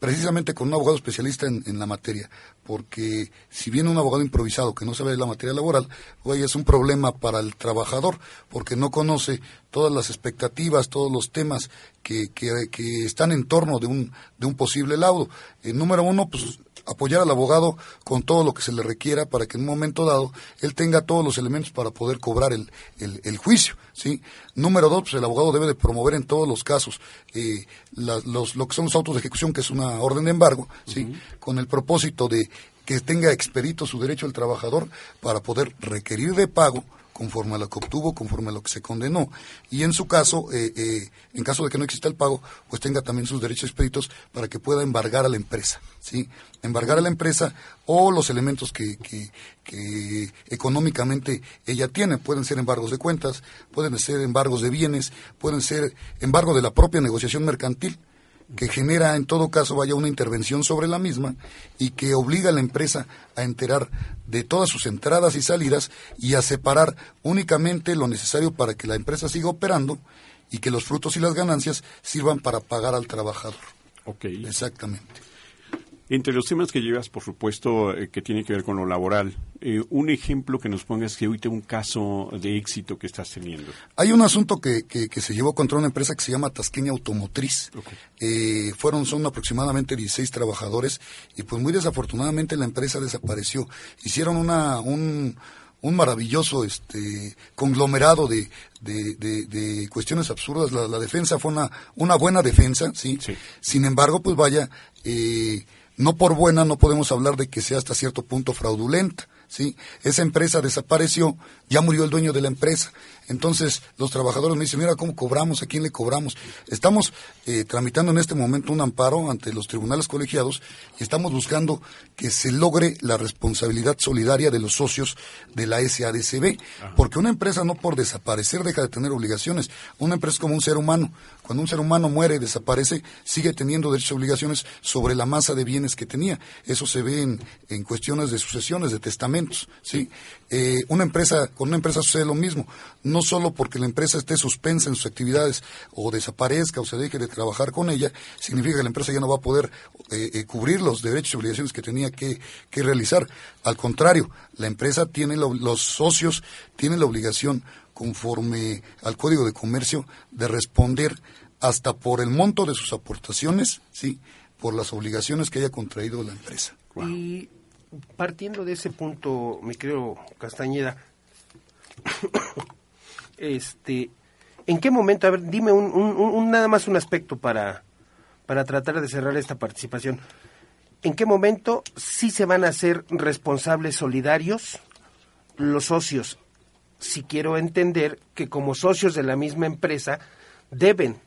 precisamente con un abogado especialista en, la materia, porque si viene un abogado improvisado que no sabe de la materia laboral, vaya, es un problema para el trabajador, porque no conoce todas las expectativas, todos los temas que, que, están en torno de un, de un posible laudo. Eh, número uno, pues apoyar al abogado con todo lo que se le requiera para que en un momento dado él tenga todos los elementos para poder cobrar el, el, juicio. ¿sí? Número dos, pues el abogado debe de promover en todos los casos eh, los, lo que son los autos de ejecución, que es una orden de embargo, ¿sí? con el propósito de que tenga expedito su derecho el trabajador para poder requerir de pago conforme a lo que obtuvo, conforme a lo que se condenó. Y en su caso, eh, eh, en caso de que no exista el pago, pues tenga también sus derechos expeditos para que pueda embargar a la empresa, ¿sí? Embargar a la empresa o los elementos que, que, que económicamente ella tiene. Pueden ser embargos de cuentas, pueden ser embargos de bienes, pueden ser embargo de la propia negociación mercantil que genera en todo caso vaya una intervención sobre la misma y que obliga a la empresa a enterar de todas sus entradas y salidas y a separar únicamente lo necesario para que la empresa siga operando y que los frutos y las ganancias sirvan para pagar al trabajador. Ok. Exactamente. Entre los temas que llevas, por supuesto, eh, que tiene que ver con lo laboral, eh, un ejemplo que nos pongas que ahorita un caso de éxito que estás teniendo. Hay un asunto que, que, se llevó contra una empresa que se llama Tasqueña Automotriz. Eh, fueron, son aproximadamente 16 trabajadores y pues muy desafortunadamente la empresa desapareció. Hicieron una, un, un maravilloso este conglomerado de, de, de, cuestiones absurdas. La, la, defensa fue una, una buena defensa, ¿sí? sí. Sin embargo, pues vaya, eh, no por buena no podemos hablar de que sea hasta cierto punto fraudulenta. ¿sí? Esa empresa desapareció, ya murió el dueño de la empresa. Entonces los trabajadores me dicen, mira cómo cobramos, a quién le cobramos. Estamos eh, tramitando en este momento un amparo ante los tribunales colegiados y estamos buscando que se logre la responsabilidad solidaria de los socios de la SADCB. Porque una empresa no por desaparecer deja de tener obligaciones. Una empresa es como un ser humano. Cuando un ser humano muere y desaparece, sigue teniendo derechos y obligaciones sobre la masa de bienes que tenía. Eso se ve en, en cuestiones de sucesiones, de testamentos. ¿sí? Eh, una empresa, con una empresa sucede lo mismo no solo porque la empresa esté suspensa en sus actividades o desaparezca o se deje de trabajar con ella, significa que la empresa ya no va a poder eh, eh, cubrir los derechos y obligaciones que tenía que, realizar. Al contrario, la empresa tiene, los socios tienen la obligación, conforme al Código de Comercio, de responder hasta por el monto de sus aportaciones, sí, por las obligaciones que haya contraído la empresa. Y partiendo de ese punto, mi querido Castañeda, este, ¿en qué momento? A ver, dime un, nada más un aspecto para, para tratar de cerrar esta participación. ¿En qué momento sí se van a hacer responsables solidarios los socios? Si quiero entender que como socios de la misma empresa deben,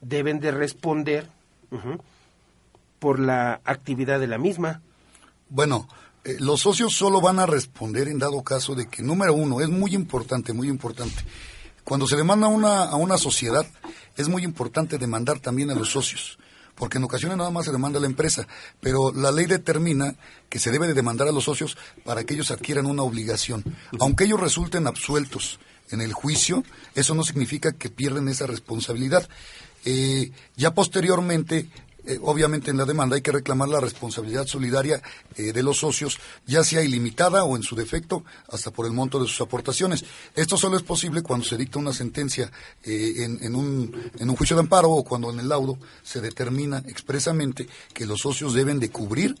deben de responder por la actividad de la misma. Bueno, eh, los socios solo van a responder en dado caso de que, número uno, es muy importante, muy importante. Cuando se demanda una, a una sociedad, es muy importante demandar también a los socios, porque en ocasiones nada más se demanda a la empresa, pero la ley determina que se debe de demandar a los socios para que ellos adquieran una obligación. Aunque ellos resulten absueltos en el juicio, eso no significa que pierden esa responsabilidad. Eh, ya posteriormente eh, obviamente en la demanda hay que reclamar la responsabilidad solidaria eh, de los socios, ya sea ilimitada o en su defecto, hasta por el monto de sus aportaciones. Esto solo es posible cuando se dicta una sentencia eh, en, un, en un juicio de amparo o cuando en el laudo se determina expresamente que los socios deben de cubrir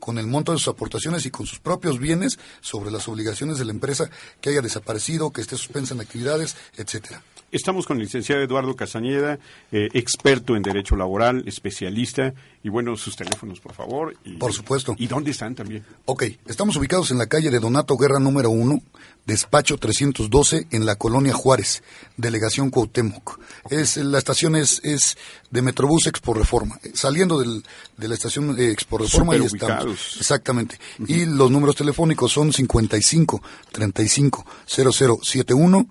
con el monto de sus aportaciones y con sus propios bienes sobre las obligaciones de la empresa que haya desaparecido, que esté suspensa en actividades, etcétera. Estamos con el licenciado Eduardo Casañeda, eh, experto en derecho laboral, especialista. Y bueno, sus teléfonos, por favor. Y, por supuesto. ¿Y dónde están también? Ok, estamos ubicados en la calle de Donato Guerra número 1, despacho 312, en la colonia Juárez, delegación Cuauhtémoc. Es, la estación es, es de Metrobús Expo Reforma. Saliendo del, de la estación de Expo Reforma, y estamos. Exactamente. Y los números telefónicos son 55 35 0071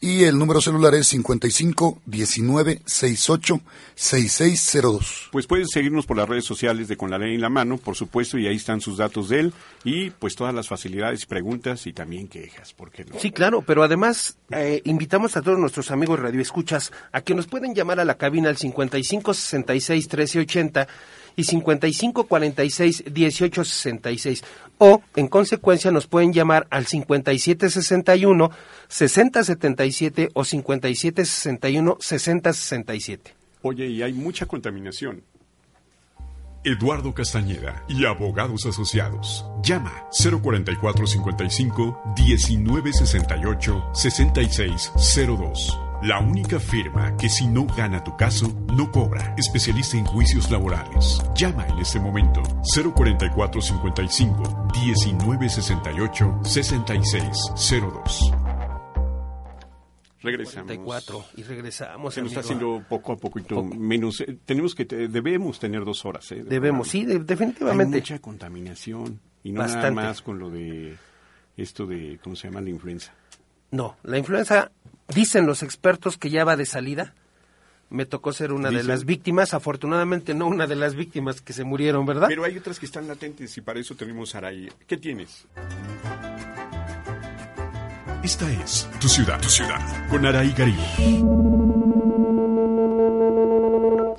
y el número celular es 55 19 68 6602. Pues pueden seguirnos por las redes sociales de Con la Ley en la Mano, por supuesto, y ahí están sus datos de él y pues todas las facilidades, preguntas y también quejas, ¿por qué no? Sí, claro, pero además eh, invitamos a todos nuestros amigos radioescuchas a que nos pueden llamar a la cabina al 55 66 13 80 y 55 46 18 66 o en consecuencia nos pueden llamar al 57 61 60 77 o 57 61 60 67. Oye, y hay mucha contaminación. Eduardo Castañeda y abogados asociados. Llama 044 55 1968 6602. La única firma que si no gana tu caso, no cobra. Especialista en juicios laborales. Llama en este momento 044 55 1968 6602. Regresamos. y regresamos. Se nos está haciendo poco a poquito menos. Eh, tenemos que debemos tener dos horas. ¿eh? debemos, sí, definitivamente. Hay mucha contaminación y no nada más con lo de esto de cómo se llama la influenza. No, la influenza dicen los expertos que ya va de salida. Me tocó ser una de las víctimas, afortunadamente no una de las víctimas que se murieron, ¿verdad? Pero hay otras que están latentes y para eso tenemos a Araí. ¿Qué tienes? Esta es Tu Ciudad, Tu Ciudad, con Araí Garibo.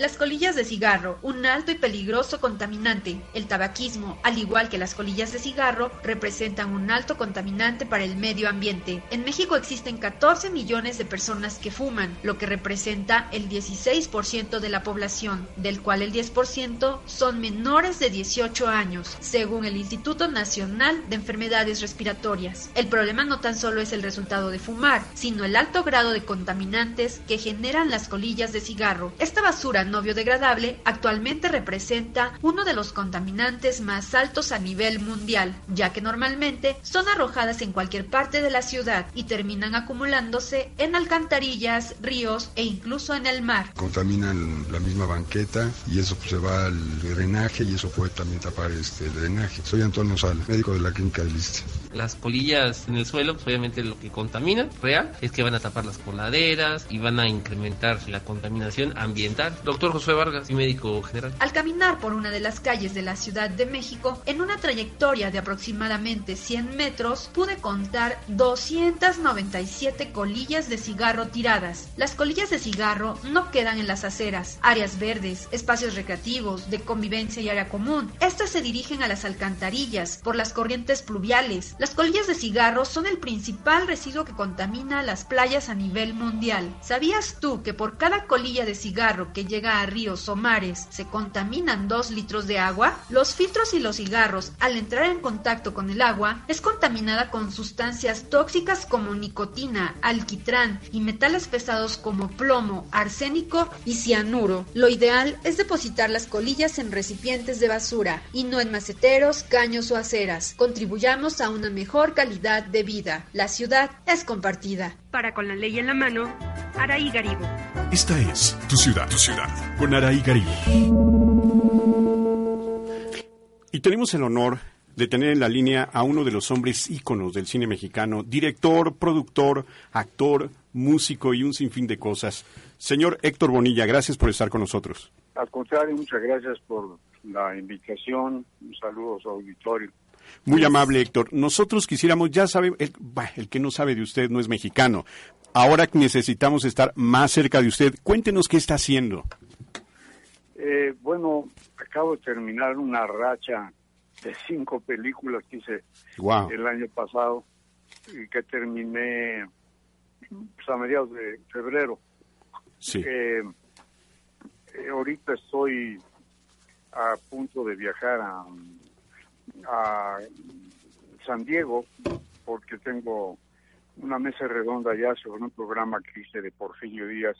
Las colillas de cigarro, un alto y peligroso contaminante. El tabaquismo, al igual que las colillas de cigarro, representan un alto contaminante para el medio ambiente. En México existen 14 millones de personas que fuman, lo que representa el 16% de la población, del cual el 10% son menores de 18 años, según el Instituto Nacional de Enfermedades Respiratorias. El problema no tan solo es el resultado de fumar, sino el alto grado de contaminantes que generan las colillas de cigarro. Esta basura biodegradable actualmente representa uno de los contaminantes más altos a nivel mundial, ya que normalmente son arrojadas en cualquier parte de la ciudad y terminan acumulándose en alcantarillas, ríos e incluso en el mar. Contaminan la misma banqueta y eso pues, se va al drenaje y eso puede también tapar este drenaje. Soy Antonio Sala, médico de la clínica de Liste. Las colillas en el suelo, pues obviamente lo que contamina, real, es que van a tapar las coladeras y van a incrementar la contaminación ambiental. Doctor José Vargas, médico general. Al caminar por una de las calles de la Ciudad de México, en una trayectoria de aproximadamente 100 metros, pude contar 297 colillas de cigarro tiradas. Las colillas de cigarro no quedan en las aceras, áreas verdes, espacios recreativos, de convivencia y área común. Estas se dirigen a las alcantarillas, por las corrientes pluviales. Las colillas de cigarro son el principal residuo que contamina las playas a nivel mundial. ¿Sabías tú que por cada colilla de cigarro que llega a ríos o mares se contaminan 2 litros de agua? Los filtros y los cigarros, al entrar en contacto con el agua, es contaminada con sustancias tóxicas como nicotina, alquitrán y metales pesados como plomo, arsénico y cianuro. Lo ideal es depositar las colillas en recipientes de basura y no en maceteros, caños o aceras. Contribuyamos a una mejor calidad de vida. La ciudad es compartida. Para con la ley en la mano, Araí Garibo. Esta es Tu Ciudad, Tu Ciudad, con Araí Garibo. Y tenemos el honor de tener en la línea a uno de los hombres íconos del cine mexicano, director, productor, actor, músico y un sinfín de cosas. Señor Héctor Bonilla, gracias por estar con nosotros. Al contrario, muchas gracias por la invitación. Un saludo a su auditorio. Muy amable, Héctor. Nosotros quisiéramos, ya sabe, el, el, que no sabe de usted no es mexicano. Ahora necesitamos estar más cerca de usted. Cuéntenos qué está haciendo. Eh, bueno, acabo de terminar una racha de cinco películas que hice el año pasado y que terminé pues, a mediados de febrero. Sí. Eh, ahorita estoy a punto de viajar a a San Diego porque tengo una mesa redonda ya sobre un programa que hice de Porfirio Díaz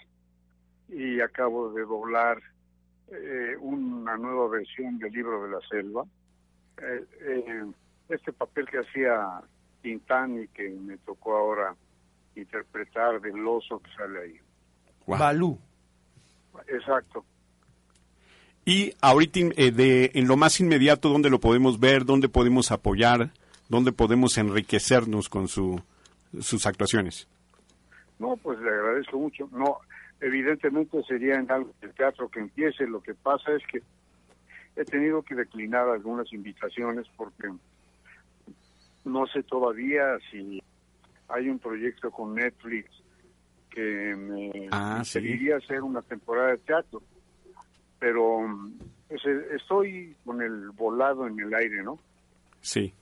y acabo de doblar eh, una nueva versión del libro de la selva. Eh, eh, este papel que hacía Tintán y que me tocó ahora interpretar del oso que sale ahí. Balú. Exacto. Y ahorita de, en lo más inmediato, ¿dónde lo podemos ver? ¿Dónde podemos apoyar? ¿Dónde podemos enriquecernos con su, sus actuaciones? No, pues le agradezco mucho. No, evidentemente sería en algo del teatro que empiece. Lo que pasa es que he tenido que declinar algunas invitaciones porque no sé todavía si hay un proyecto con Netflix que me ah, hacer una temporada de teatro. Pero pues, eh, estoy con el volado en el aire, ¿no? Sí.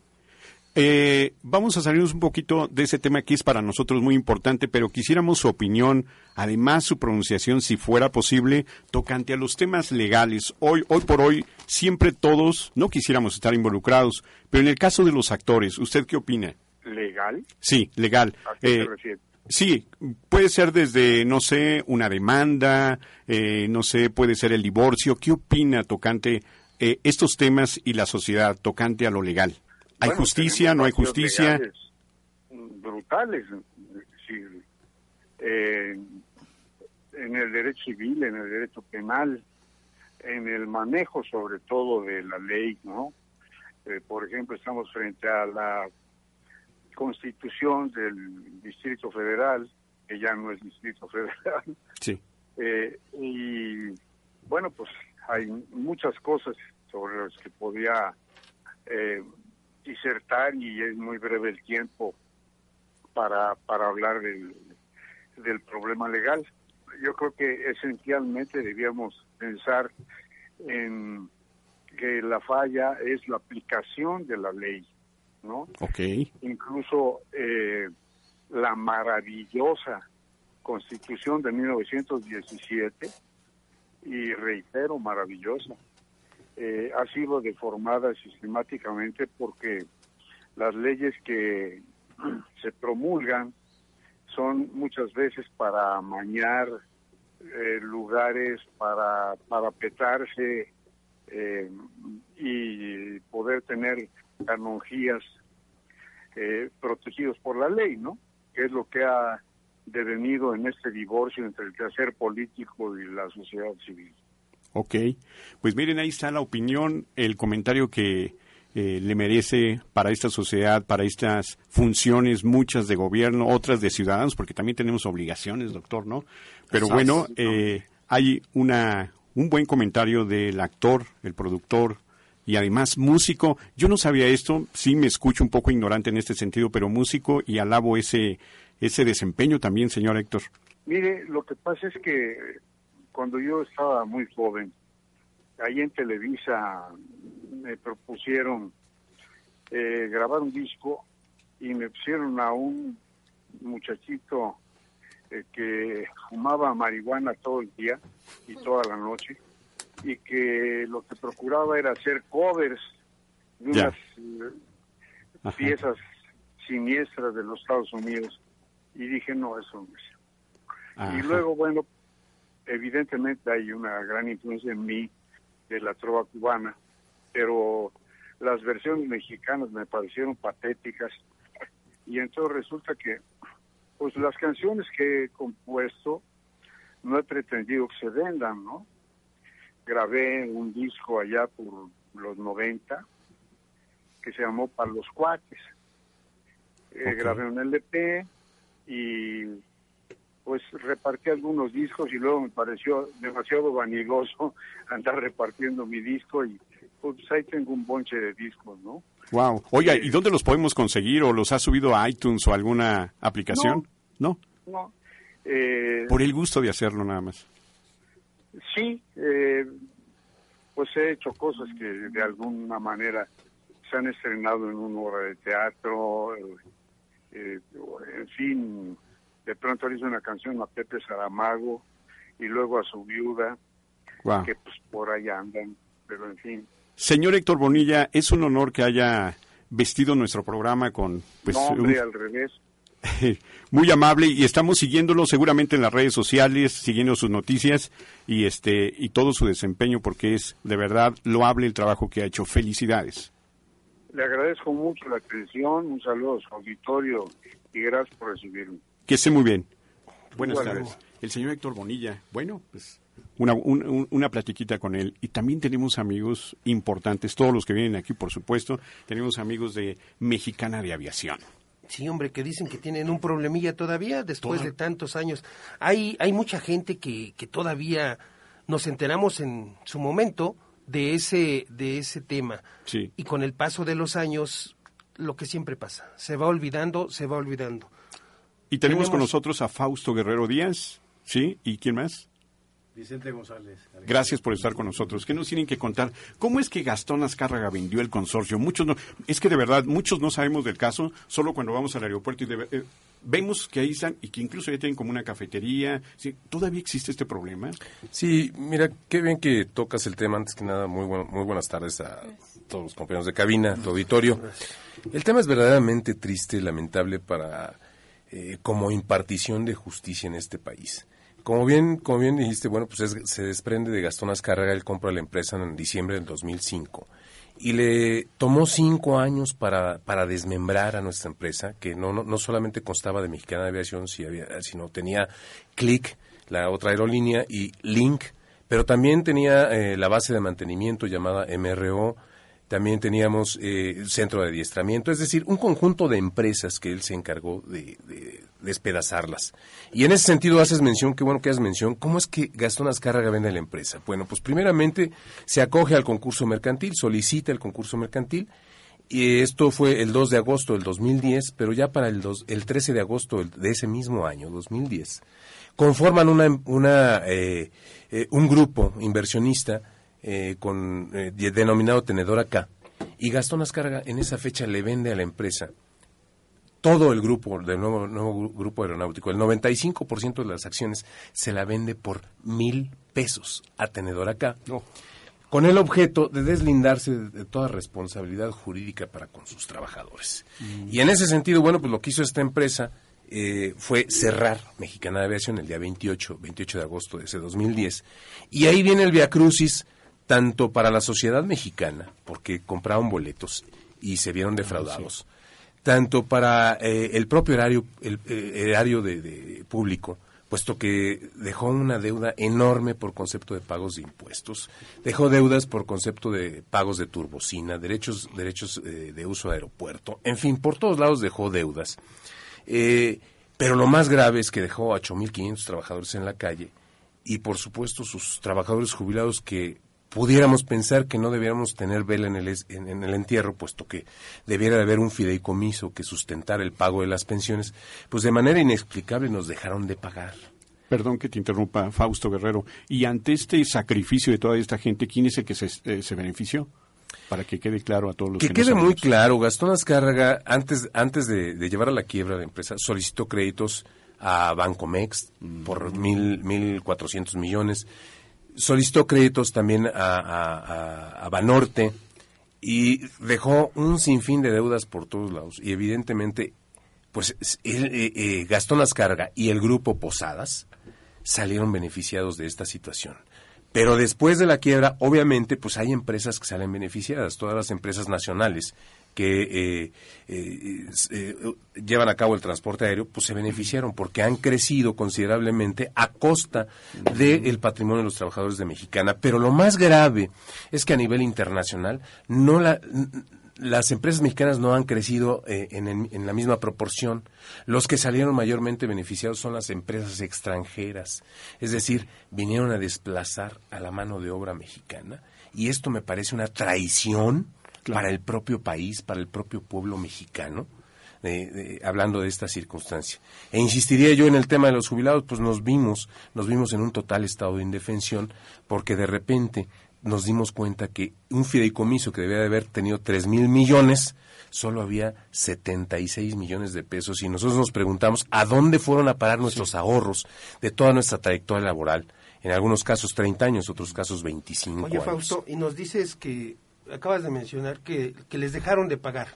Eh, vamos a salirnos un poquito de ese tema que es para nosotros muy importante, pero quisiéramos su opinión, además su pronunciación, si fuera posible, tocante a los temas legales. Hoy, hoy por hoy, siempre todos no quisiéramos estar involucrados, pero en el caso de los actores, ¿usted qué opina? ¿Legal? Sí, legal. ¿A qué se eh, Sí, puede ser desde, no sé, una demanda, eh, no sé, puede ser el divorcio. ¿Qué opina tocante eh, estos temas y la sociedad tocante a lo legal? ¿Hay justicia? ¿No hay justicia? Brutales. Eh, en el derecho civil, en el derecho penal, en el manejo sobre todo de la ley, ¿no? Eh, por ejemplo, estamos frente a la constitución del Distrito Federal, que ya no es Distrito Federal. Sí. Eh, y bueno, pues hay muchas cosas sobre las que podía eh, disertar y es muy breve el tiempo para, para hablar del, del problema legal. Yo creo que esencialmente debíamos pensar en que la falla es la aplicación de la ley, ¿no? Ok. Incluso eh, la maravillosa Constitución de 1917, y reitero, maravillosa, eh, ha sido deformada sistemáticamente porque las leyes que se promulgan son muchas veces para amañar eh, lugares, para, para petarse eh, y poder tener canonjías protegidos por la ley, ¿no? Que es lo que ha devenido en este divorcio entre el quehacer político y la sociedad civil. Ok, pues miren, ahí está la opinión, el comentario que eh, le merece para esta sociedad, para estas funciones, muchas de gobierno, otras de ciudadanos, porque también tenemos obligaciones, doctor, ¿no? Pero bueno, eh, hay una, un buen comentario del actor, el productor y además músico. Yo no sabía esto, sí me escucho un poco ignorante en este sentido, pero músico y alabo ese, ese desempeño también, señor Héctor. Mire, lo que pasa es que cuando yo estaba muy joven, ahí en Televisa me propusieron eh, grabar un disco y me pusieron a un muchachito eh, que fumaba marihuana todo el día y toda la noche y que lo que procuraba era hacer covers de unas eh, piezas siniestras de los Estados Unidos. Y dije no eso no es y luego bueno evidentemente hay una gran influencia en mí de la trova cubana, pero las versiones mexicanas me parecieron patéticas. Y entonces resulta que pues las canciones que he compuesto no he pretendido que se vendan, ¿no? Grabé un disco allá por los 90 que se llamó Para los Cuates. Eh, grabé un LP y pues repartí algunos discos y luego me pareció demasiado vanidoso andar repartiendo mi disco y pues ahí tengo un bonche de discos, ¿no? Wow. Oiga, ¿y dónde los podemos conseguir o los ha subido a iTunes o alguna aplicación? No. No. Eh, Por el gusto de hacerlo nada más. Sí, eh, pues he hecho cosas que de alguna manera se han estrenado en una obra de teatro, eh, en fin, de pronto le hizo una canción a Pepe Saramago y luego a su viuda, que pues por ahí andan, pero en fin. Señor Héctor Bonilla, es un honor que haya vestido nuestro programa con... Pues, no, hombre, al revés. Muy amable y estamos siguiéndolo seguramente en las redes sociales, siguiendo sus noticias y este y todo su desempeño porque es de verdad loable el trabajo que ha hecho. Felicidades. Le agradezco mucho la atención, un saludo a su auditorio y gracias por recibirme. Que esté muy bien. Buenas tardes. El señor Héctor Bonilla, bueno, pues una, una platiquita con él. Y también tenemos amigos importantes, todos los que vienen aquí, por supuesto. Tenemos amigos de Mexicana de Aviación. Sí, hombre, que dicen que tienen un problemilla todavía después de tantos años. Hay, hay mucha gente que, que todavía nos enteramos en su momento de ese, de ese tema. Sí. Y con el paso de los años, lo que siempre pasa, se va olvidando, se va olvidando. Y tenemos, con nosotros a Fausto Guerrero Díaz, ¿sí? ¿Y quién más? Vicente González. Gracias por estar con nosotros. ¿Qué nos tienen que contar? ¿Cómo es que Gastón Azcárraga vendió el consorcio? Muchos no, es que de verdad, muchos no sabemos del caso, solo cuando vamos al aeropuerto y eh, vemos que ahí están y que incluso ya tienen como una cafetería. ¿Todavía existe este problema? Sí, mira, qué bien que tocas el tema. Antes que nada, muy, muy buenas tardes a todos los compañeros de cabina, tu auditorio. El tema es verdaderamente triste, lamentable para eh, como impartición de justicia en este país. Como bien, como bien dijiste, bueno, pues se desprende de Gastón Azcárraga, él compra la empresa en diciembre del 2005 y le tomó cinco años para, para desmembrar a nuestra empresa, que no, no, solamente constaba de Mexicana de Aviación, sino tenía Click, la otra aerolínea, y Link, pero también tenía eh, la base de mantenimiento llamada MRO, también teníamos eh, centro de adiestramiento, es decir, un conjunto de empresas que él se encargó de, despedazarlas. Y en ese sentido haces mención, qué bueno que haces mención, ¿cómo es que Gastón Azcárraga vende la empresa? Bueno, pues primeramente se acoge al concurso mercantil, solicita el concurso mercantil, y esto fue el 2 de agosto del 2010, pero ya para el, el 13 de agosto de ese mismo año, 2010, conforman una, una eh, eh, un grupo inversionista eh, con, eh, denominado Tenedor Acá. Y Gastón Azcárraga en esa fecha le vende a la empresa todo el grupo, del nuevo, nuevo grupo aeronáutico, el 95% de las acciones se la vende por mil pesos a Tenedor Acá. Con el objeto de deslindarse de, toda responsabilidad jurídica para con sus trabajadores. Mm. Y en ese sentido, bueno, pues lo que hizo esta empresa eh, fue cerrar Mexicana de Aviación el día 28, 28 de agosto de ese 2010. Y ahí viene el Via Crucis tanto para la sociedad mexicana, porque compraron boletos y se vieron ah, defraudados, tanto para eh, el propio erario, el, eh, erario de, público, puesto que dejó una deuda enorme por concepto de pagos de impuestos, dejó deudas por concepto de pagos de turbocina, derechos, derechos eh, de uso de aeropuerto, en fin, por todos lados dejó deudas. pero lo más grave es que dejó a 8.500 trabajadores en la calle y, por supuesto, sus trabajadores jubilados que pudiéramos pensar que no debiéramos tener vela en el, en, el entierro, puesto que debiera de haber un fideicomiso que sustentara el pago de las pensiones, pues de manera inexplicable nos dejaron de pagar. Perdón que te interrumpa, Fausto Guerrero. Y ante este sacrificio de toda esta gente, ¿quién es el que se, eh, benefició? Para que quede claro a todos los que, que quede muy claro, Gastón Azcárraga, antes, antes de, llevar a la quiebra la empresa, solicitó créditos a Bancomex por mil, mil cuatrocientos millones solicitó créditos también a, Banorte y dejó un sinfín de deudas por todos lados. Y evidentemente, pues eh, eh, Azcarga y el grupo Posadas salieron beneficiados de esta situación. Pero después de la quiebra, obviamente, pues hay empresas que salen beneficiadas, todas las empresas nacionales que eh, eh, eh, llevan a cabo el transporte aéreo, pues se beneficiaron porque han crecido considerablemente a costa del patrimonio de los trabajadores de Mexicana. Pero lo más grave es que a nivel internacional no las empresas mexicanas no han crecido en, en, la misma proporción. Los que salieron mayormente beneficiados son las empresas extranjeras. Es decir, vinieron a desplazar a la mano de obra mexicana. Y esto me parece una traición para el propio país, para el propio pueblo mexicano, hablando de esta circunstancia. E insistiría yo en el tema de los jubilados, pues nos vimos, nos vimos en un total estado de indefensión, porque de repente nos dimos cuenta que un fideicomiso que debía de haber tenido tres mil millones, solo había 76 millones de pesos y nosotros nos preguntamos a dónde fueron a parar nuestros ahorros de toda nuestra trayectoria laboral. En algunos casos 30 años, otros casos 25 Oye, Fausto, y nos dices que acabas de mencionar que, que les dejaron de pagar.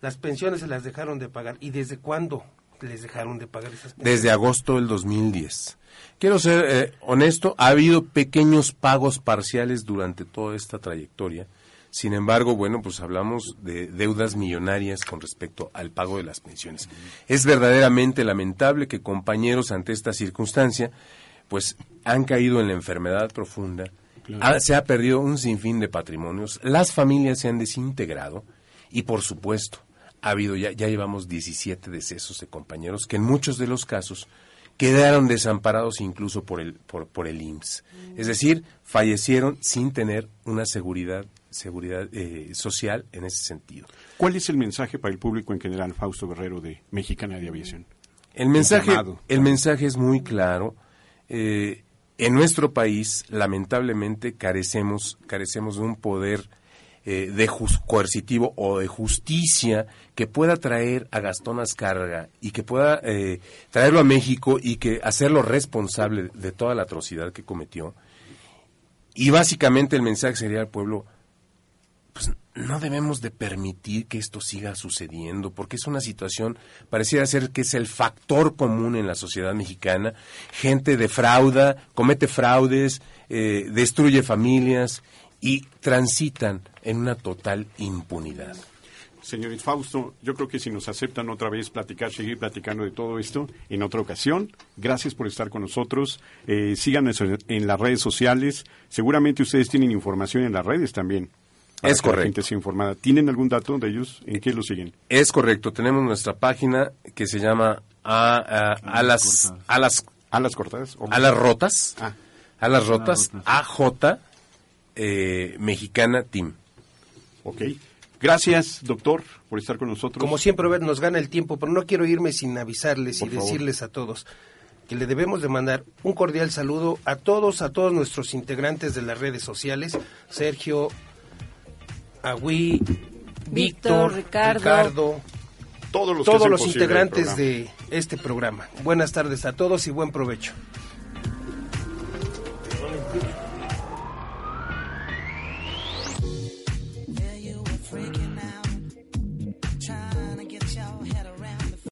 Las pensiones se las dejaron de pagar. ¿Y desde cuándo les dejaron de pagar esas pensiones? Desde agosto del 2010. Quiero ser eh, honesto, ha habido pequeños pagos parciales durante toda esta trayectoria. Sin embargo, bueno, pues hablamos de deudas millonarias con respecto al pago de las pensiones. Es verdaderamente lamentable que compañeros ante esta circunstancia, pues han caído en la enfermedad profunda, se ha perdido un sinfín de patrimonios, las familias se han desintegrado y, por supuesto, ha habido ya, ya llevamos 17 decesos de compañeros que en muchos de los casos quedaron desamparados incluso por el, por, por el IMSS. Es decir, fallecieron sin tener una seguridad, seguridad eh, social en ese sentido. ¿Cuál es el mensaje para el público en general, Fausto Guerrero, de Mexicana de Aviación? El mensaje, el mensaje es muy claro. Eh, en nuestro país, lamentablemente, carecemos, carecemos de un poder eh, de coercitivo o de justicia que pueda traer a Gastón Azcárraga y que pueda eh, traerlo a México y que hacerlo responsable de toda la atrocidad que cometió. Y básicamente el mensaje sería al pueblo, pues no debemos de permitir que esto siga sucediendo, porque es una situación, pareciera ser que es el factor común en la sociedad mexicana. Gente defrauda, comete fraudes, eh, destruye familias y transitan en una total impunidad. Señorita Fausto, yo creo que si nos aceptan otra vez platicar, seguir platicando de todo esto en otra ocasión, gracias por estar con nosotros. Eh, síganos en las redes sociales. Seguramente ustedes tienen información en las redes también es correcto. la gente sea informada. ¿Tienen algún dato de ellos? ¿En qué lo siguen? Es correcto. Tenemos nuestra página que se llama a, a, las a las a las cortadas a las rotas ah. a las rotas AJ eh, Mexicana Team. Ok. Gracias, doctor, por estar con nosotros. Como siempre, nos gana el tiempo, pero no quiero irme sin avisarles y decirles a todos que le debemos de mandar un cordial saludo a todos, a todos nuestros integrantes de las redes sociales, Sergio, Agui, Víctor, Ricardo, todos los, todos los integrantes de este programa. Buenas tardes a todos y buen provecho.